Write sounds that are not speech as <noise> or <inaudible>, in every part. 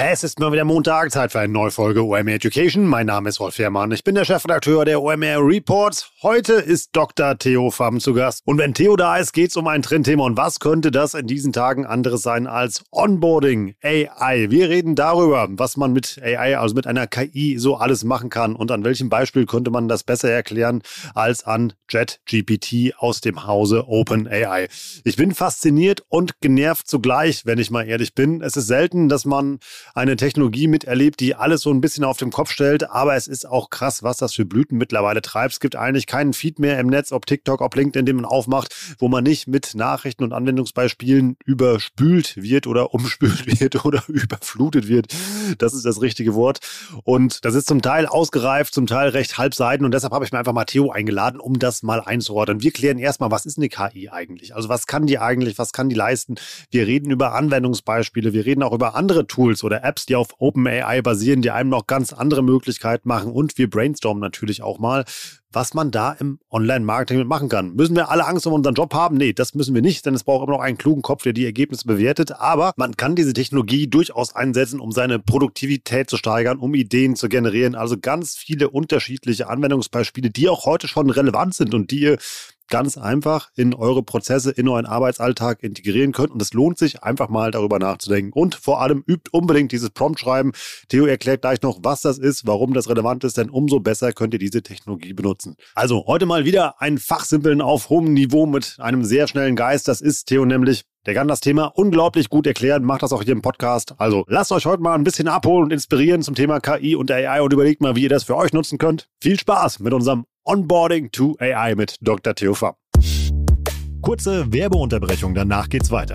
Es ist mal wieder Montag, Zeit für eine neue Folge OMR Education. Mein Name ist Rolf Herrmann. Ich bin der Chefredakteur der OMR Reports. Heute ist Dr. Theo Pham zu Gast. Und wenn Theo da ist, geht es um ein Trendthema. Und was könnte das in diesen Tagen anderes sein als Onboarding AI? Wir reden darüber, was man mit AI, also mit einer KI, so alles machen kann. Und an welchem Beispiel könnte man das besser erklären als an JetGPT aus dem Hause OpenAI. Ich bin fasziniert und genervt zugleich, wenn ich mal ehrlich bin. Es ist selten, dass man eine Technologie miterlebt, die alles so ein bisschen auf den Kopf stellt. Aber es ist auch krass, was das für Blüten mittlerweile treibt. Es gibt eigentlich keinen Feed mehr im Netz, ob TikTok, ob LinkedIn, den man aufmacht, wo man nicht mit Nachrichten und Anwendungsbeispielen überspült wird oder <laughs> umspült wird oder überflutet wird. Das ist das richtige Wort. Und das ist zum Teil ausgereift, zum Teil recht halbseiten. Und deshalb habe ich mir einfach Matteo eingeladen, um das mal einzuordnen. Wir klären erstmal, was ist eine KI eigentlich? Also was kann die eigentlich? Was kann die leisten? Wir reden über Anwendungsbeispiele. Wir reden auch über andere Tools oder Apps, die auf OpenAI basieren, die einem noch ganz andere Möglichkeiten machen. Und wir brainstormen natürlich auch mal, was man da im Online-Marketing machen kann. Müssen wir alle Angst um unseren Job haben? Nee, das müssen wir nicht, denn es braucht immer noch einen klugen Kopf, der die Ergebnisse bewertet. Aber man kann diese Technologie durchaus einsetzen, um seine Produktivität zu steigern, um Ideen zu generieren. Also ganz viele unterschiedliche Anwendungsbeispiele, die auch heute schon relevant sind und die ihr ganz einfach in eure Prozesse, in euren Arbeitsalltag integrieren könnt. Und es lohnt sich einfach mal darüber nachzudenken. Und vor allem übt unbedingt dieses Prompt-Schreiben. Theo erklärt gleich noch, was das ist, warum das relevant ist, denn umso besser könnt ihr diese Technologie benutzen. Also heute mal wieder ein Fachsimpeln auf hohem Niveau mit einem sehr schnellen Geist. Das ist Theo nämlich. Der kann das Thema unglaublich gut erklären, macht das auch hier im Podcast. Also lasst euch heute mal ein bisschen abholen und inspirieren zum Thema KI und AI und überlegt mal, wie ihr das für euch nutzen könnt. Viel Spaß mit unserem Onboarding to AI mit Dr. Theo Pham. Kurze Werbeunterbrechung, danach geht's weiter.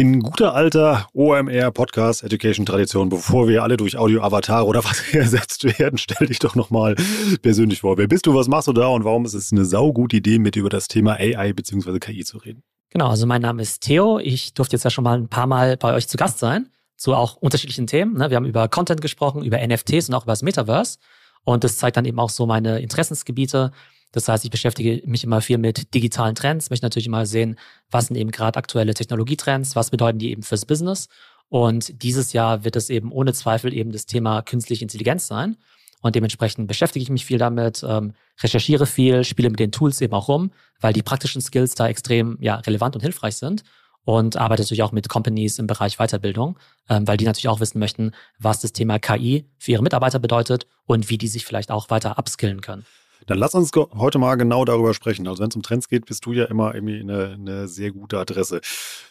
in guter alter OMR Podcast Education Tradition, bevor wir alle durch Audio Avatar oder was <laughs> ersetzt werden, stell dich doch nochmal persönlich vor. Wer bist du, was machst du da und warum ist es eine saugute Idee, mit über das Thema AI bzw. KI zu reden? Genau, also mein Name ist Theo. Ich durfte jetzt ja schon mal ein paar Mal bei euch zu Gast sein, zu auch unterschiedlichen Themen. Ne? Wir haben über Content gesprochen, über NFTs und auch über das Metaverse. Und das zeigt dann eben auch so meine Interessensgebiete. Das heißt, ich beschäftige mich immer viel mit digitalen Trends, möchte natürlich immer sehen, was sind eben gerade aktuelle Technologietrends, was bedeuten die eben fürs Business. Und dieses Jahr wird es eben ohne Zweifel eben das Thema künstliche Intelligenz sein. Und dementsprechend beschäftige ich mich viel damit, ähm, recherchiere viel, spiele mit den Tools eben auch rum, weil die praktischen Skills da extrem ja, relevant und hilfreich sind. Und arbeite natürlich auch mit Companies im Bereich Weiterbildung, ähm, weil die natürlich auch wissen möchten, was das Thema KI für ihre Mitarbeiter bedeutet und wie die sich vielleicht auch weiter upskillen können. Dann lass uns heute mal genau darüber sprechen. Also wenn es um Trends geht, bist du ja immer irgendwie eine, eine sehr gute Adresse.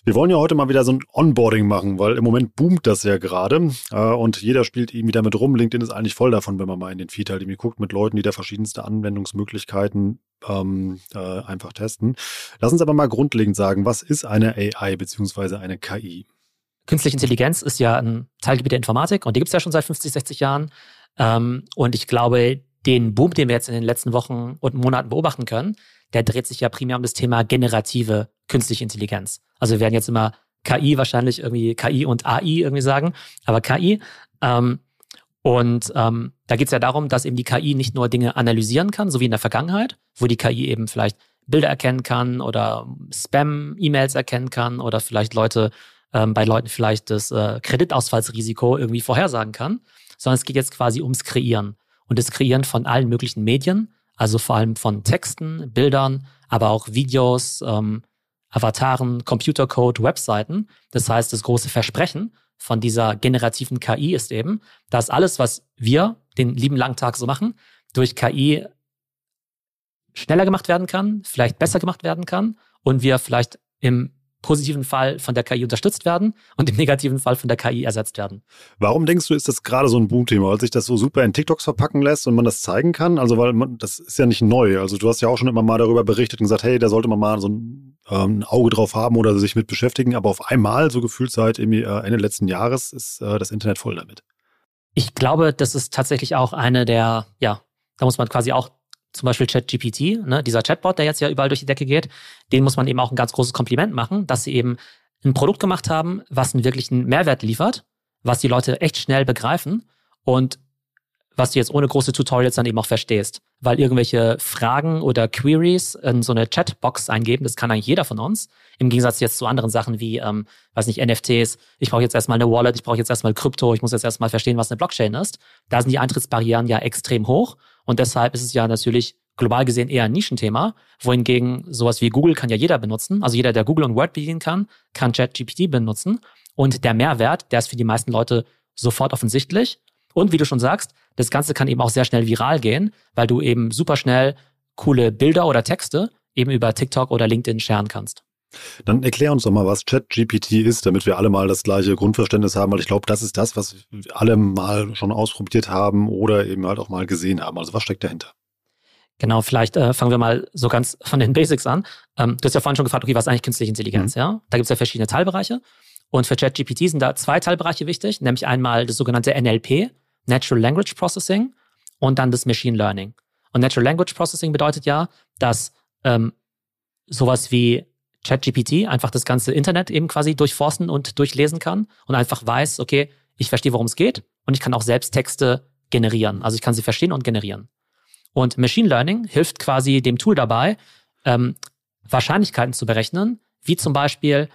Wir wollen ja heute mal wieder so ein Onboarding machen, weil im Moment boomt das ja gerade äh, und jeder spielt irgendwie damit rum. LinkedIn ist eigentlich voll davon, wenn man mal in den Feed halt irgendwie guckt mit Leuten, die da verschiedenste Anwendungsmöglichkeiten ähm, äh, einfach testen. Lass uns aber mal grundlegend sagen, was ist eine AI bzw. eine KI? Künstliche Intelligenz ist ja ein Teilgebiet der Informatik und die gibt es ja schon seit 50, 60 Jahren. Ähm, und ich glaube, den Boom, den wir jetzt in den letzten Wochen und Monaten beobachten können, der dreht sich ja primär um das Thema generative künstliche Intelligenz. Also wir werden jetzt immer KI wahrscheinlich irgendwie KI und AI irgendwie sagen, aber KI. Ähm, und ähm, da geht es ja darum, dass eben die KI nicht nur Dinge analysieren kann, so wie in der Vergangenheit, wo die KI eben vielleicht Bilder erkennen kann oder Spam-E-Mails erkennen kann oder vielleicht Leute ähm, bei Leuten vielleicht das äh, Kreditausfallsrisiko irgendwie vorhersagen kann, sondern es geht jetzt quasi ums Kreieren. Und das Kreieren von allen möglichen Medien, also vor allem von Texten, Bildern, aber auch Videos, ähm, Avataren, Computercode, Webseiten. Das heißt, das große Versprechen von dieser generativen KI ist eben, dass alles, was wir den lieben langen Tag so machen, durch KI schneller gemacht werden kann, vielleicht besser gemacht werden kann und wir vielleicht im positiven Fall von der KI unterstützt werden und im negativen Fall von der KI ersetzt werden. Warum denkst du, ist das gerade so ein Boomthema, weil sich das so super in TikToks verpacken lässt und man das zeigen kann? Also, weil man, das ist ja nicht neu. Also, du hast ja auch schon immer mal darüber berichtet und gesagt, hey, da sollte man mal so ein, ähm, ein Auge drauf haben oder sich mit beschäftigen. Aber auf einmal, so gefühlt seit irgendwie, äh, Ende letzten Jahres, ist äh, das Internet voll damit. Ich glaube, das ist tatsächlich auch eine der, ja, da muss man quasi auch zum Beispiel ChatGPT, ne, dieser Chatbot, der jetzt ja überall durch die Decke geht, den muss man eben auch ein ganz großes Kompliment machen, dass sie eben ein Produkt gemacht haben, was einen wirklichen Mehrwert liefert, was die Leute echt schnell begreifen und was du jetzt ohne große Tutorials dann eben auch verstehst. Weil irgendwelche Fragen oder Queries in so eine Chatbox eingeben, das kann eigentlich jeder von uns. Im Gegensatz jetzt zu anderen Sachen wie, ähm, weiß nicht, NFTs. Ich brauche jetzt erstmal eine Wallet, ich brauche jetzt erstmal Krypto, ich muss jetzt erstmal verstehen, was eine Blockchain ist. Da sind die Eintrittsbarrieren ja extrem hoch. Und deshalb ist es ja natürlich global gesehen eher ein Nischenthema, wohingegen sowas wie Google kann ja jeder benutzen. Also jeder, der Google und Word bedienen kann, kann ChatGPT benutzen. Und der Mehrwert, der ist für die meisten Leute sofort offensichtlich. Und wie du schon sagst, das Ganze kann eben auch sehr schnell viral gehen, weil du eben super schnell coole Bilder oder Texte eben über TikTok oder LinkedIn scheren kannst. Dann erklär uns doch mal, was ChatGPT ist, damit wir alle mal das gleiche Grundverständnis haben, weil ich glaube, das ist das, was alle mal schon ausprobiert haben oder eben halt auch mal gesehen haben. Also was steckt dahinter? Genau, vielleicht äh, fangen wir mal so ganz von den Basics an. Ähm, du hast ja vorhin schon gefragt, okay, was ist eigentlich künstliche Intelligenz? Mhm. Ja, da gibt es ja verschiedene Teilbereiche. Und für ChatGPT sind da zwei Teilbereiche wichtig, nämlich einmal das sogenannte NLP, Natural Language Processing, und dann das Machine Learning. Und Natural Language Processing bedeutet ja, dass ähm, sowas wie ChatGPT einfach das ganze Internet eben quasi durchforsten und durchlesen kann und einfach weiß, okay, ich verstehe, worum es geht und ich kann auch selbst Texte generieren. Also ich kann sie verstehen und generieren. Und Machine Learning hilft quasi dem Tool dabei, ähm, Wahrscheinlichkeiten zu berechnen, wie zum Beispiel,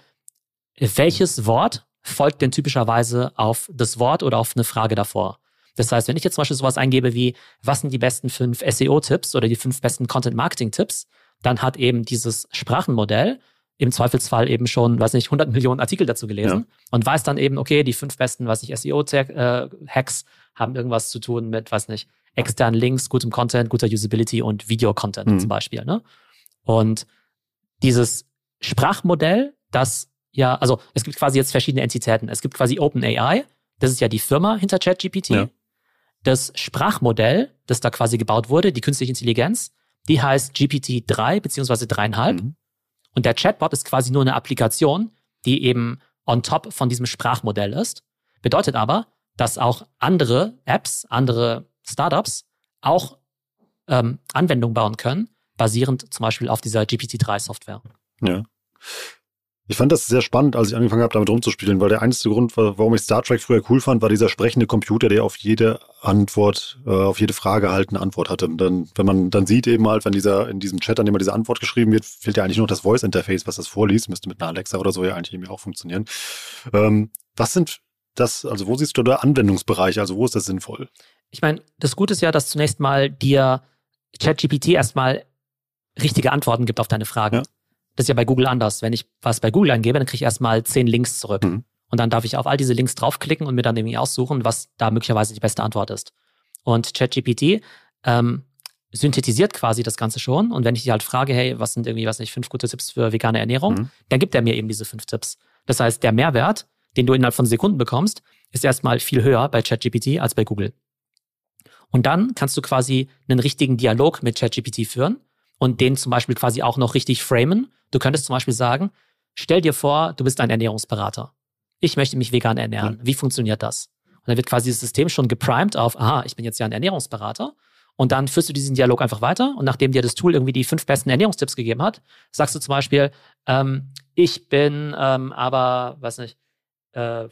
welches Wort folgt denn typischerweise auf das Wort oder auf eine Frage davor. Das heißt, wenn ich jetzt zum Beispiel sowas eingebe wie, was sind die besten fünf SEO-Tipps oder die fünf besten Content-Marketing-Tipps, dann hat eben dieses Sprachenmodell im Zweifelsfall eben schon, weiß nicht, 100 Millionen Artikel dazu gelesen ja. und weiß dann eben, okay, die fünf besten, weiß nicht, SEO-Hacks äh, haben irgendwas zu tun mit, weiß nicht, externen Links, gutem Content, guter Usability und Video-Content mhm. zum Beispiel. Ne? Und dieses Sprachmodell, das ja, also es gibt quasi jetzt verschiedene Entitäten. Es gibt quasi OpenAI, das ist ja die Firma hinter ChatGPT. Ja. Das Sprachmodell, das da quasi gebaut wurde, die künstliche Intelligenz, die heißt GPT-3 beziehungsweise 3,5. Mhm. Und der Chatbot ist quasi nur eine Applikation, die eben on top von diesem Sprachmodell ist. Bedeutet aber, dass auch andere Apps, andere Startups auch ähm, Anwendungen bauen können, basierend zum Beispiel auf dieser GPT-3-Software. Ja. Ich fand das sehr spannend, als ich angefangen habe, damit rumzuspielen, weil der einzige Grund, warum ich Star Trek früher cool fand, war dieser sprechende Computer, der auf jede Antwort, äh, auf jede Frage halt eine Antwort hatte. Und dann, wenn man dann sieht eben halt, wenn dieser, in diesem Chat dann immer diese Antwort geschrieben wird, fehlt ja eigentlich nur das Voice-Interface, was das vorliest, müsste mit einer Alexa oder so ja eigentlich irgendwie auch funktionieren. Ähm, was sind das, also wo siehst du da Anwendungsbereiche, also wo ist das sinnvoll? Ich meine, das Gute ist ja, dass zunächst mal dir ChatGPT erstmal richtige Antworten gibt auf deine Fragen. Ja. Das ist ja bei Google anders. Wenn ich was bei Google eingebe, dann kriege ich erstmal zehn Links zurück. Mhm. Und dann darf ich auf all diese Links draufklicken und mir dann irgendwie aussuchen, was da möglicherweise die beste Antwort ist. Und ChatGPT ähm, synthetisiert quasi das Ganze schon. Und wenn ich die halt frage, hey, was sind irgendwie, was nicht, fünf gute Tipps für vegane Ernährung, mhm. dann gibt er mir eben diese fünf Tipps. Das heißt, der Mehrwert, den du innerhalb von Sekunden bekommst, ist erstmal viel höher bei ChatGPT als bei Google. Und dann kannst du quasi einen richtigen Dialog mit ChatGPT führen und den zum Beispiel quasi auch noch richtig framen. Du könntest zum Beispiel sagen, stell dir vor, du bist ein Ernährungsberater. Ich möchte mich vegan ernähren. Wie funktioniert das? Und dann wird quasi das System schon geprimed auf, aha, ich bin jetzt ja ein Ernährungsberater. Und dann führst du diesen Dialog einfach weiter. Und nachdem dir das Tool irgendwie die fünf besten Ernährungstipps gegeben hat, sagst du zum Beispiel, ähm, ich bin ähm, aber, weiß nicht, äh,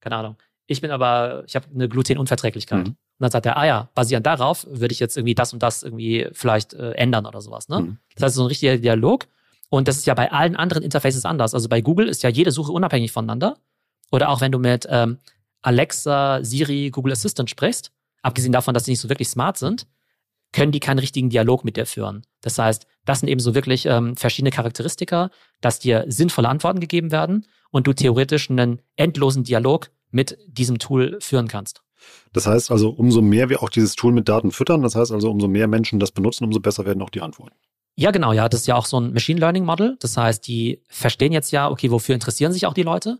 keine Ahnung, ich bin aber, ich habe eine Glutenunverträglichkeit. Mhm. Und dann sagt er, ah ja, basierend darauf würde ich jetzt irgendwie das und das irgendwie vielleicht äh, ändern oder sowas. Ne? Mhm. Das heißt, so ein richtiger Dialog. Und das ist ja bei allen anderen Interfaces anders. Also bei Google ist ja jede Suche unabhängig voneinander. Oder auch wenn du mit ähm, Alexa, Siri, Google Assistant sprichst. abgesehen davon, dass sie nicht so wirklich smart sind, können die keinen richtigen Dialog mit dir führen. Das heißt, das sind eben so wirklich ähm, verschiedene Charakteristika, dass dir sinnvolle Antworten gegeben werden und du theoretisch einen endlosen Dialog mit diesem Tool führen kannst. Das heißt also, umso mehr wir auch dieses Tool mit Daten füttern, das heißt also, umso mehr Menschen das benutzen, umso besser werden auch die Antworten. Ja, genau, ja. Das ist ja auch so ein Machine Learning Model. Das heißt, die verstehen jetzt ja, okay, wofür interessieren sich auch die Leute?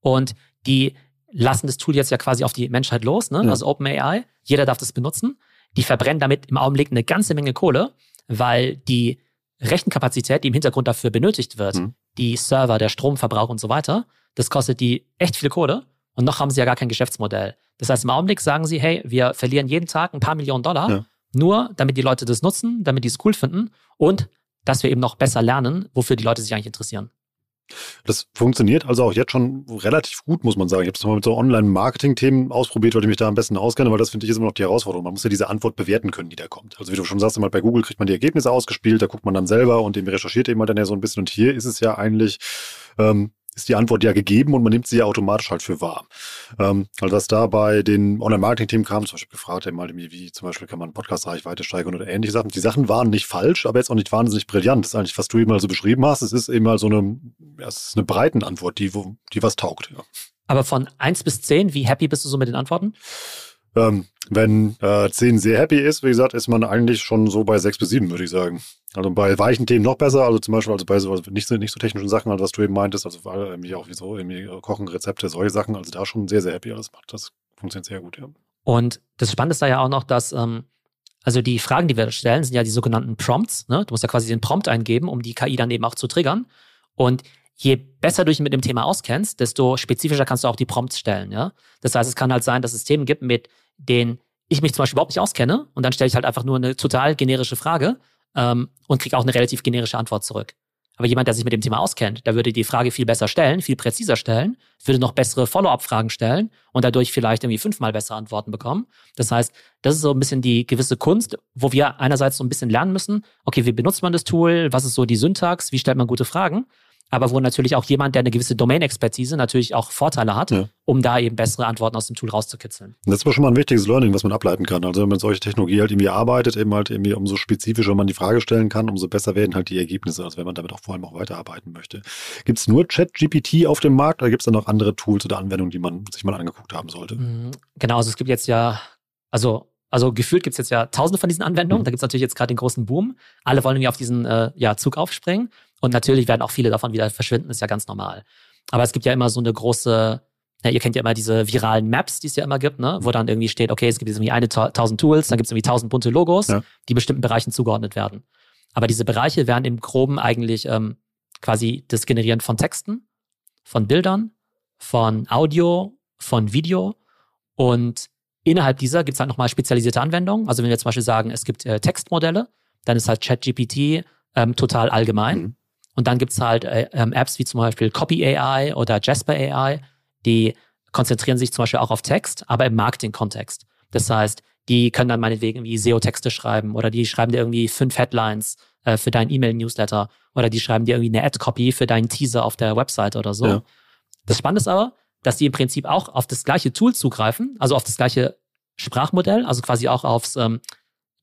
Und die lassen das Tool jetzt ja quasi auf die Menschheit los, ne? Ja. also OpenAI. Jeder darf das benutzen. Die verbrennen damit im Augenblick eine ganze Menge Kohle, weil die Rechenkapazität, die im Hintergrund dafür benötigt wird, mhm. die Server, der Stromverbrauch und so weiter, das kostet die echt viel Kohle. Und noch haben sie ja gar kein Geschäftsmodell. Das heißt, im Augenblick sagen sie, hey, wir verlieren jeden Tag ein paar Millionen Dollar, ja. Nur damit die Leute das nutzen, damit die es cool finden und dass wir eben noch besser lernen, wofür die Leute sich eigentlich interessieren. Das funktioniert also auch jetzt schon relativ gut, muss man sagen. Ich habe es mal mit so Online-Marketing-Themen ausprobiert, weil ich mich da am besten auskenne, weil das finde ich ist immer noch die Herausforderung. Man muss ja diese Antwort bewerten können, die da kommt. Also wie du schon sagst, immer bei Google kriegt man die Ergebnisse ausgespielt, da guckt man dann selber und dem recherchiert eben dann ja so ein bisschen. Und hier ist es ja eigentlich ähm, ist die Antwort ja gegeben und man nimmt sie ja automatisch halt für wahr. Ähm, also was da bei den Online-Marketing-Themen kam, zum Beispiel gefragt, wie zum Beispiel kann man Podcast-Reichweite steigern oder ähnliche Sachen. Die Sachen waren nicht falsch, aber jetzt auch nicht wahnsinnig brillant. Das ist eigentlich, was du eben mal so beschrieben hast. Es ist eben mal so eine, ja, es ist eine breiten Antwort, die, wo, die was taugt. Ja. Aber von eins bis zehn, wie happy bist du so mit den Antworten? Ähm, wenn äh, 10 sehr happy ist, wie gesagt, ist man eigentlich schon so bei 6 bis 7, würde ich sagen. Also bei weichen Themen noch besser, also zum Beispiel also bei so also nicht, so, nicht so technischen Sachen, also was du eben meintest, also irgendwie auch wie so, irgendwie äh, Kochen, Rezepte, solche Sachen, also da schon sehr, sehr happy alles macht. Das funktioniert sehr gut, ja. Und das Spannende ist da ja auch noch, dass, ähm, also die Fragen, die wir stellen, sind ja die sogenannten Prompts. Ne? Du musst ja quasi den Prompt eingeben, um die KI dann eben auch zu triggern. Und je besser du dich mit dem Thema auskennst, desto spezifischer kannst du auch die Prompts stellen. Ja? Das heißt, es kann halt sein, dass es Themen gibt, mit denen ich mich zum Beispiel überhaupt nicht auskenne und dann stelle ich halt einfach nur eine total generische Frage ähm, und kriege auch eine relativ generische Antwort zurück. Aber jemand, der sich mit dem Thema auskennt, der würde die Frage viel besser stellen, viel präziser stellen, würde noch bessere Follow-up-Fragen stellen und dadurch vielleicht irgendwie fünfmal bessere Antworten bekommen. Das heißt, das ist so ein bisschen die gewisse Kunst, wo wir einerseits so ein bisschen lernen müssen, okay, wie benutzt man das Tool, was ist so die Syntax, wie stellt man gute Fragen aber wo natürlich auch jemand, der eine gewisse Domain-Expertise natürlich auch Vorteile hat, ja. um da eben bessere Antworten aus dem Tool rauszukitzeln. Das ist aber schon mal ein wichtiges Learning, was man ableiten kann. Also wenn man solche Technologie halt irgendwie arbeitet, eben halt irgendwie umso spezifischer man die Frage stellen kann, umso besser werden halt die Ergebnisse, also wenn man damit auch vor allem auch weiterarbeiten möchte. Gibt es nur ChatGPT auf dem Markt oder gibt es da noch andere Tools oder Anwendungen, die man sich mal angeguckt haben sollte? Mhm. Genau, also es gibt jetzt ja, also also gefühlt gibt es jetzt ja tausende von diesen Anwendungen. Mhm. Da gibt es natürlich jetzt gerade den großen Boom. Alle wollen irgendwie auf diesen äh, ja, Zug aufspringen. Und natürlich werden auch viele davon wieder verschwinden, ist ja ganz normal. Aber es gibt ja immer so eine große, ja, ihr kennt ja immer diese viralen Maps, die es ja immer gibt, ne? wo dann irgendwie steht, okay, es gibt jetzt irgendwie eine tausend Tools, dann gibt es irgendwie tausend bunte Logos, ja. die bestimmten Bereichen zugeordnet werden. Aber diese Bereiche werden im Groben eigentlich ähm, quasi das Generieren von Texten, von Bildern, von Audio, von Video und Innerhalb dieser gibt es halt nochmal spezialisierte Anwendungen. Also wenn wir zum Beispiel sagen, es gibt äh, Textmodelle, dann ist halt ChatGPT ähm, total allgemein. Mhm. Und dann gibt es halt äh, ähm, Apps wie zum Beispiel Copy AI oder Jasper AI, die konzentrieren sich zum Beispiel auch auf Text, aber im Marketing-Kontext. Das heißt, die können dann meinetwegen irgendwie SEO-Texte schreiben oder die schreiben dir irgendwie fünf Headlines äh, für deinen E-Mail-Newsletter oder die schreiben dir irgendwie eine Ad-Copy für deinen Teaser auf der Website oder so. Ja. Das Spannende ist aber, dass die im Prinzip auch auf das gleiche Tool zugreifen, also auf das gleiche Sprachmodell, also quasi auch aufs ähm,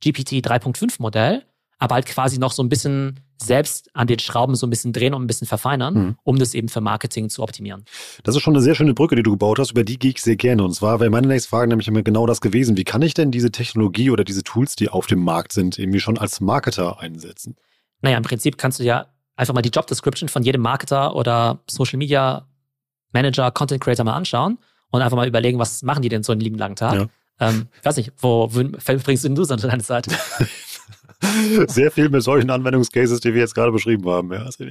GPT 3.5 Modell, aber halt quasi noch so ein bisschen selbst an den Schrauben so ein bisschen drehen und ein bisschen verfeinern, mhm. um das eben für Marketing zu optimieren. Das ist schon eine sehr schöne Brücke, die du gebaut hast, über die gehe ich sehr gerne. Und zwar wäre meine nächste Frage nämlich immer genau das gewesen. Wie kann ich denn diese Technologie oder diese Tools, die auf dem Markt sind, irgendwie schon als Marketer einsetzen? Naja, im Prinzip kannst du ja einfach mal die Job Description von jedem Marketer oder Social Media Manager, Content Creator mal anschauen und einfach mal überlegen, was machen die denn so einen lieben langen Tag. Ja. Ähm, weiß nicht, wo, wo bringst du so deine Zeit? <laughs> Sehr viel mit solchen Anwendungscases, die wir jetzt gerade beschrieben haben. Ja. Also,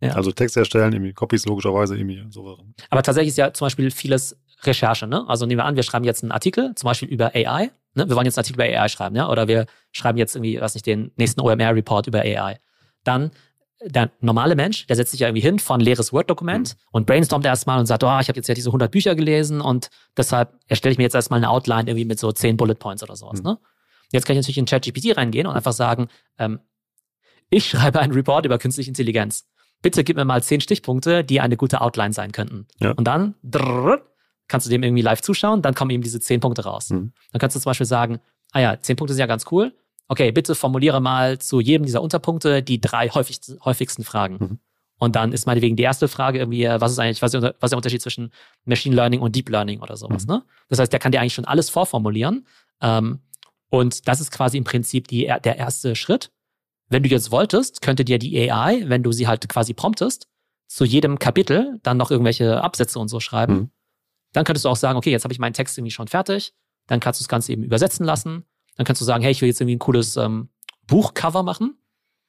ja. also Text erstellen, irgendwie Copies logischerweise, irgendwie so. Aber tatsächlich ist ja zum Beispiel vieles Recherche. Ne? Also nehmen wir an, wir schreiben jetzt einen Artikel, zum Beispiel über AI. Ne? Wir wollen jetzt einen Artikel über AI schreiben, ja? Oder wir schreiben jetzt irgendwie, was nicht, den nächsten OMR-Report über AI. Dann der normale Mensch, der setzt sich ja irgendwie hin von leeres Word-Dokument mhm. und brainstormt erstmal und sagt, oh, ich habe jetzt ja diese 100 Bücher gelesen und deshalb erstelle ich mir jetzt erstmal eine Outline irgendwie mit so 10 Bullet Points oder sowas. Mhm. Ne? Jetzt kann ich natürlich in ChatGPT reingehen und einfach sagen, ähm, ich schreibe einen Report über künstliche Intelligenz. Bitte gib mir mal 10 Stichpunkte, die eine gute Outline sein könnten. Ja. Und dann drrr, kannst du dem irgendwie live zuschauen, dann kommen eben diese zehn Punkte raus. Mhm. Dann kannst du zum Beispiel sagen, ah ja, zehn Punkte sind ja ganz cool. Okay, bitte formuliere mal zu jedem dieser Unterpunkte die drei häufigsten, häufigsten Fragen. Mhm. Und dann ist meinetwegen die erste Frage irgendwie, äh, was ist eigentlich, was ist, was ist der Unterschied zwischen Machine Learning und Deep Learning oder sowas, mhm. ne? Das heißt, der kann dir eigentlich schon alles vorformulieren. Ähm, und das ist quasi im Prinzip die, der erste Schritt. Wenn du jetzt wolltest, könnte dir die AI, wenn du sie halt quasi promptest, zu jedem Kapitel dann noch irgendwelche Absätze und so schreiben. Mhm. Dann könntest du auch sagen, okay, jetzt habe ich meinen Text irgendwie schon fertig. Dann kannst du das Ganze eben übersetzen lassen. Dann kannst du sagen, hey, ich will jetzt irgendwie ein cooles ähm, Buchcover machen.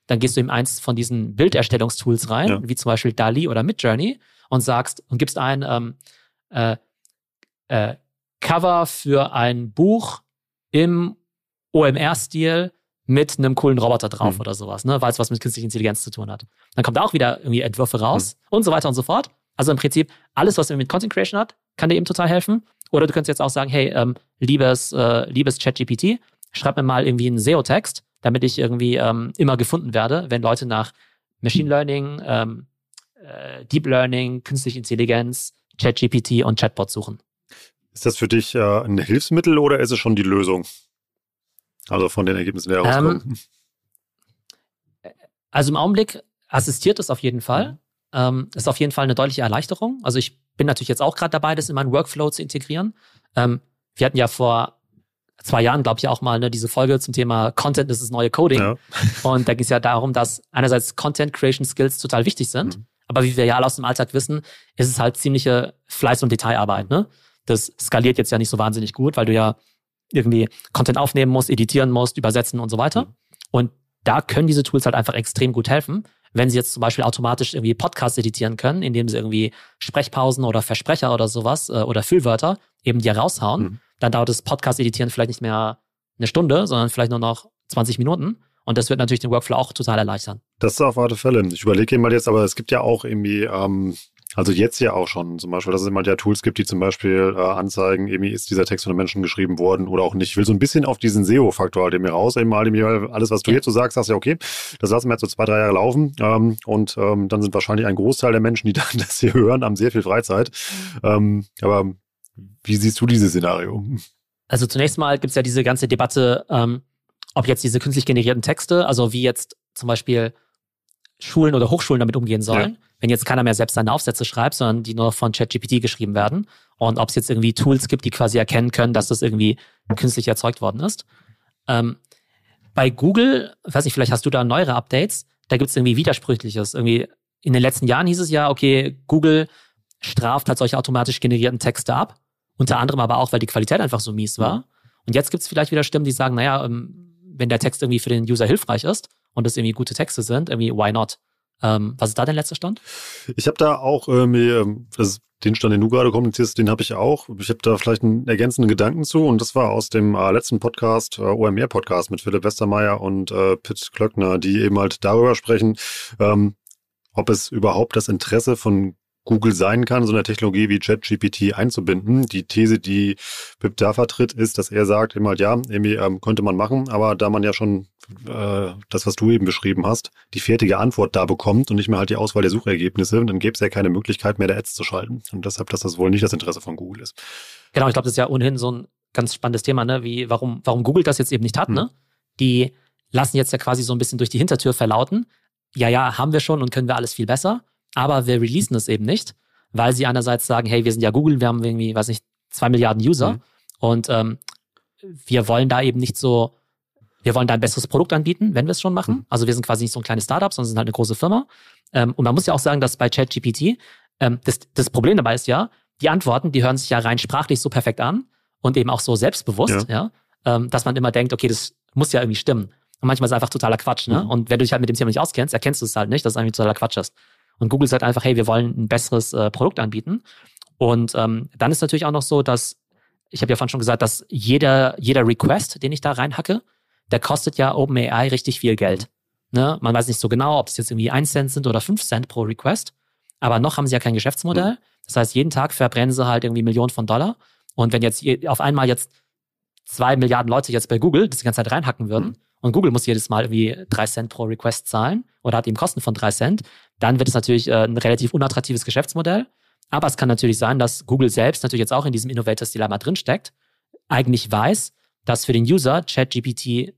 Dann gehst du in eins von diesen Bilderstellungstools rein, ja. wie zum Beispiel DALI oder Midjourney und sagst und gibst ein ähm, äh, äh, Cover für ein Buch im OMR-Stil mit einem coolen Roboter drauf mhm. oder sowas, ne, weil es was mit künstlicher Intelligenz zu tun hat. Dann kommt da auch wieder irgendwie Entwürfe raus mhm. und so weiter und so fort. Also im Prinzip alles, was mit Content Creation hat, kann dir eben total helfen. Oder du könntest jetzt auch sagen, hey, ähm, liebes, äh, liebes ChatGPT, schreib mir mal irgendwie einen SEO-Text, damit ich irgendwie ähm, immer gefunden werde, wenn Leute nach Machine Learning, ähm, äh, Deep Learning, künstliche Intelligenz, ChatGPT und Chatbot suchen. Ist das für dich äh, ein Hilfsmittel oder ist es schon die Lösung? Also von den Ergebnissen, die herauskommen. Ähm, also im Augenblick assistiert es auf jeden Fall. Mhm. Ähm, ist auf jeden Fall eine deutliche Erleichterung. Also ich bin natürlich jetzt auch gerade dabei, das in meinen Workflow zu integrieren. Ähm, wir hatten ja vor zwei Jahren, glaube ich, auch mal ne, diese Folge zum Thema Content ist das neue Coding. Ja. <laughs> Und da ging es ja darum, dass einerseits Content Creation Skills total wichtig sind, mhm. aber wie wir ja alle aus dem Alltag wissen, ist es halt ziemliche Fleiß und Detailarbeit. Ne? Das skaliert jetzt ja nicht so wahnsinnig gut, weil du ja irgendwie Content aufnehmen musst, editieren musst, übersetzen und so weiter. Mhm. Und da können diese Tools halt einfach extrem gut helfen. Wenn sie jetzt zum Beispiel automatisch irgendwie Podcasts editieren können, indem sie irgendwie Sprechpausen oder Versprecher oder sowas äh, oder Füllwörter eben dir raushauen, mhm. dann dauert das Podcast-Editieren vielleicht nicht mehr eine Stunde, sondern vielleicht nur noch 20 Minuten. Und das wird natürlich den Workflow auch total erleichtern. Das ist auf alle Fälle. Ich überlege mal jetzt, aber es gibt ja auch irgendwie ähm, also jetzt ja auch schon zum Beispiel, dass es immer ja Tools gibt, die zum Beispiel äh, anzeigen, irgendwie ist dieser Text von einem Menschen geschrieben worden oder auch nicht. Ich will so ein bisschen auf diesen SEO-Faktor halt eben raus, eben halt eben alles, was du jetzt so sagst, sagst ja, okay, das lassen wir jetzt so zwei, drei Jahre laufen ähm, und ähm, dann sind wahrscheinlich ein Großteil der Menschen, die <laughs> dann das hier hören, haben sehr viel Freizeit. Ähm, aber wie siehst du dieses Szenario? Also zunächst mal gibt es ja diese ganze Debatte, ähm, ob jetzt diese künstlich generierten Texte, also wie jetzt zum Beispiel Schulen oder Hochschulen damit umgehen sollen. Ja. Wenn jetzt keiner mehr selbst seine Aufsätze schreibt, sondern die nur von ChatGPT geschrieben werden. Und ob es jetzt irgendwie Tools gibt, die quasi erkennen können, dass das irgendwie künstlich erzeugt worden ist. Ähm, bei Google, weiß nicht, vielleicht hast du da neuere Updates, da gibt es irgendwie Widersprüchliches. Irgendwie in den letzten Jahren hieß es ja, okay, Google straft halt solche automatisch generierten Texte ab. Unter anderem aber auch, weil die Qualität einfach so mies war. Und jetzt gibt es vielleicht wieder Stimmen, die sagen, naja, ähm, wenn der Text irgendwie für den User hilfreich ist, und das irgendwie gute Texte sind, irgendwie why not? Ähm, was ist da dein letzter Stand? Ich habe da auch irgendwie, ähm, das, den Stand, den du gerade kommunizierst, den habe ich auch. Ich habe da vielleicht einen ergänzenden Gedanken zu und das war aus dem äh, letzten Podcast, äh, OMR-Podcast mit Philipp Westermeier und äh, Pitt Klöckner, die eben halt darüber sprechen, ähm, ob es überhaupt das Interesse von Google sein kann, so eine Technologie wie ChatGPT einzubinden. Die These, die Pip da vertritt, ist, dass er sagt immer, ja, irgendwie ähm, könnte man machen, aber da man ja schon äh, das, was du eben beschrieben hast, die fertige Antwort da bekommt und nicht mehr halt die Auswahl der Suchergebnisse, dann gäbe es ja keine Möglichkeit mehr, der Ads zu schalten. Und deshalb, dass das wohl nicht das Interesse von Google ist. Genau, ich glaube, das ist ja ohnehin so ein ganz spannendes Thema, ne? Wie, warum, warum Google das jetzt eben nicht hat, hm. ne? Die lassen jetzt ja quasi so ein bisschen durch die Hintertür verlauten. Ja, ja, haben wir schon und können wir alles viel besser. Aber wir releasen es eben nicht, weil sie einerseits sagen, hey, wir sind ja Google, wir haben irgendwie, weiß nicht, zwei Milliarden User mhm. und ähm, wir wollen da eben nicht so, wir wollen da ein besseres Produkt anbieten, wenn wir es schon machen. Mhm. Also wir sind quasi nicht so ein kleines Startup, sondern sind halt eine große Firma. Ähm, und man muss ja auch sagen, dass bei ChatGPT, ähm, das, das Problem dabei ist ja, die Antworten, die hören sich ja rein sprachlich so perfekt an und eben auch so selbstbewusst, ja, ja ähm, dass man immer denkt, okay, das muss ja irgendwie stimmen. Und manchmal ist es einfach totaler Quatsch, ne? Mhm. Und wenn du dich halt mit dem Thema nicht auskennst, erkennst du es halt nicht, dass es eigentlich totaler Quatsch ist. Und Google sagt einfach, hey, wir wollen ein besseres äh, Produkt anbieten. Und ähm, dann ist natürlich auch noch so, dass, ich habe ja vorhin schon gesagt, dass jeder, jeder Request, den ich da reinhacke, der kostet ja OpenAI richtig viel Geld. Ne? Man weiß nicht so genau, ob es jetzt irgendwie 1 Cent sind oder 5 Cent pro Request. Aber noch haben sie ja kein Geschäftsmodell. Das heißt, jeden Tag verbrennen sie halt irgendwie Millionen von Dollar. Und wenn jetzt auf einmal jetzt zwei Milliarden Leute jetzt bei Google das die ganze Zeit reinhacken würden, mhm und Google muss jedes Mal irgendwie drei Cent pro Request zahlen oder hat eben Kosten von drei Cent, dann wird es natürlich äh, ein relativ unattraktives Geschäftsmodell. Aber es kann natürlich sein, dass Google selbst natürlich jetzt auch in diesem Innovators Dilemma drinsteckt, eigentlich weiß, dass für den User ChatGPT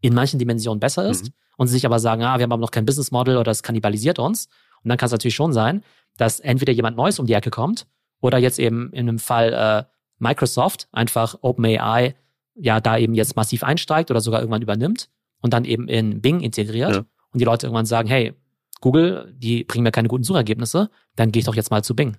in manchen Dimensionen besser ist mhm. und sie sich aber sagen, ah, wir haben aber noch kein Business Model oder es kannibalisiert uns. Und dann kann es natürlich schon sein, dass entweder jemand Neues um die Ecke kommt oder jetzt eben in einem Fall äh, Microsoft einfach OpenAI ja da eben jetzt massiv einsteigt oder sogar irgendwann übernimmt und dann eben in Bing integriert ja. und die Leute irgendwann sagen, hey, Google, die bringen mir keine guten Suchergebnisse, dann gehe ich doch jetzt mal zu Bing.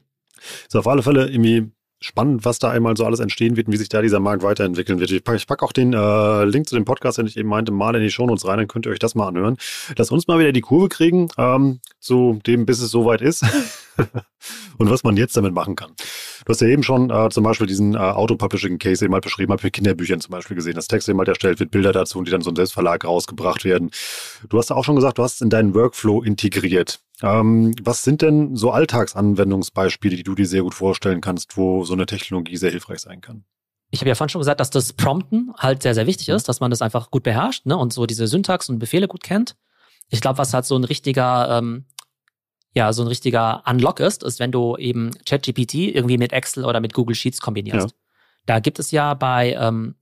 Ist auf alle Fälle irgendwie spannend, was da einmal so alles entstehen wird und wie sich da dieser Markt weiterentwickeln wird. Ich packe pack auch den äh, Link zu dem Podcast, den ich eben meinte, mal in die Shownotes rein, dann könnt ihr euch das mal anhören. Lass uns mal wieder die Kurve kriegen, ähm, zu dem, bis es soweit ist <laughs> <laughs> und was man jetzt damit machen kann. Du hast ja eben schon äh, zum Beispiel diesen äh, Auto-Publishing-Case eben mal beschrieben, habe für Kinderbüchern zum Beispiel gesehen, dass Text eben halt erstellt wird, Bilder dazu und die dann so im Selbstverlag rausgebracht werden. Du hast auch schon gesagt, du hast es in deinen Workflow integriert. Ähm, was sind denn so Alltagsanwendungsbeispiele, die du dir sehr gut vorstellen kannst, wo so eine Technologie sehr hilfreich sein kann? Ich habe ja vorhin schon gesagt, dass das Prompten halt sehr, sehr wichtig ist, dass man das einfach gut beherrscht ne, und so diese Syntax und Befehle gut kennt. Ich glaube, was halt so ein richtiger, ähm, ja, so ein richtiger Unlock ist, ist, wenn du eben ChatGPT irgendwie mit Excel oder mit Google Sheets kombinierst. Ja. Da gibt es ja bei ähm,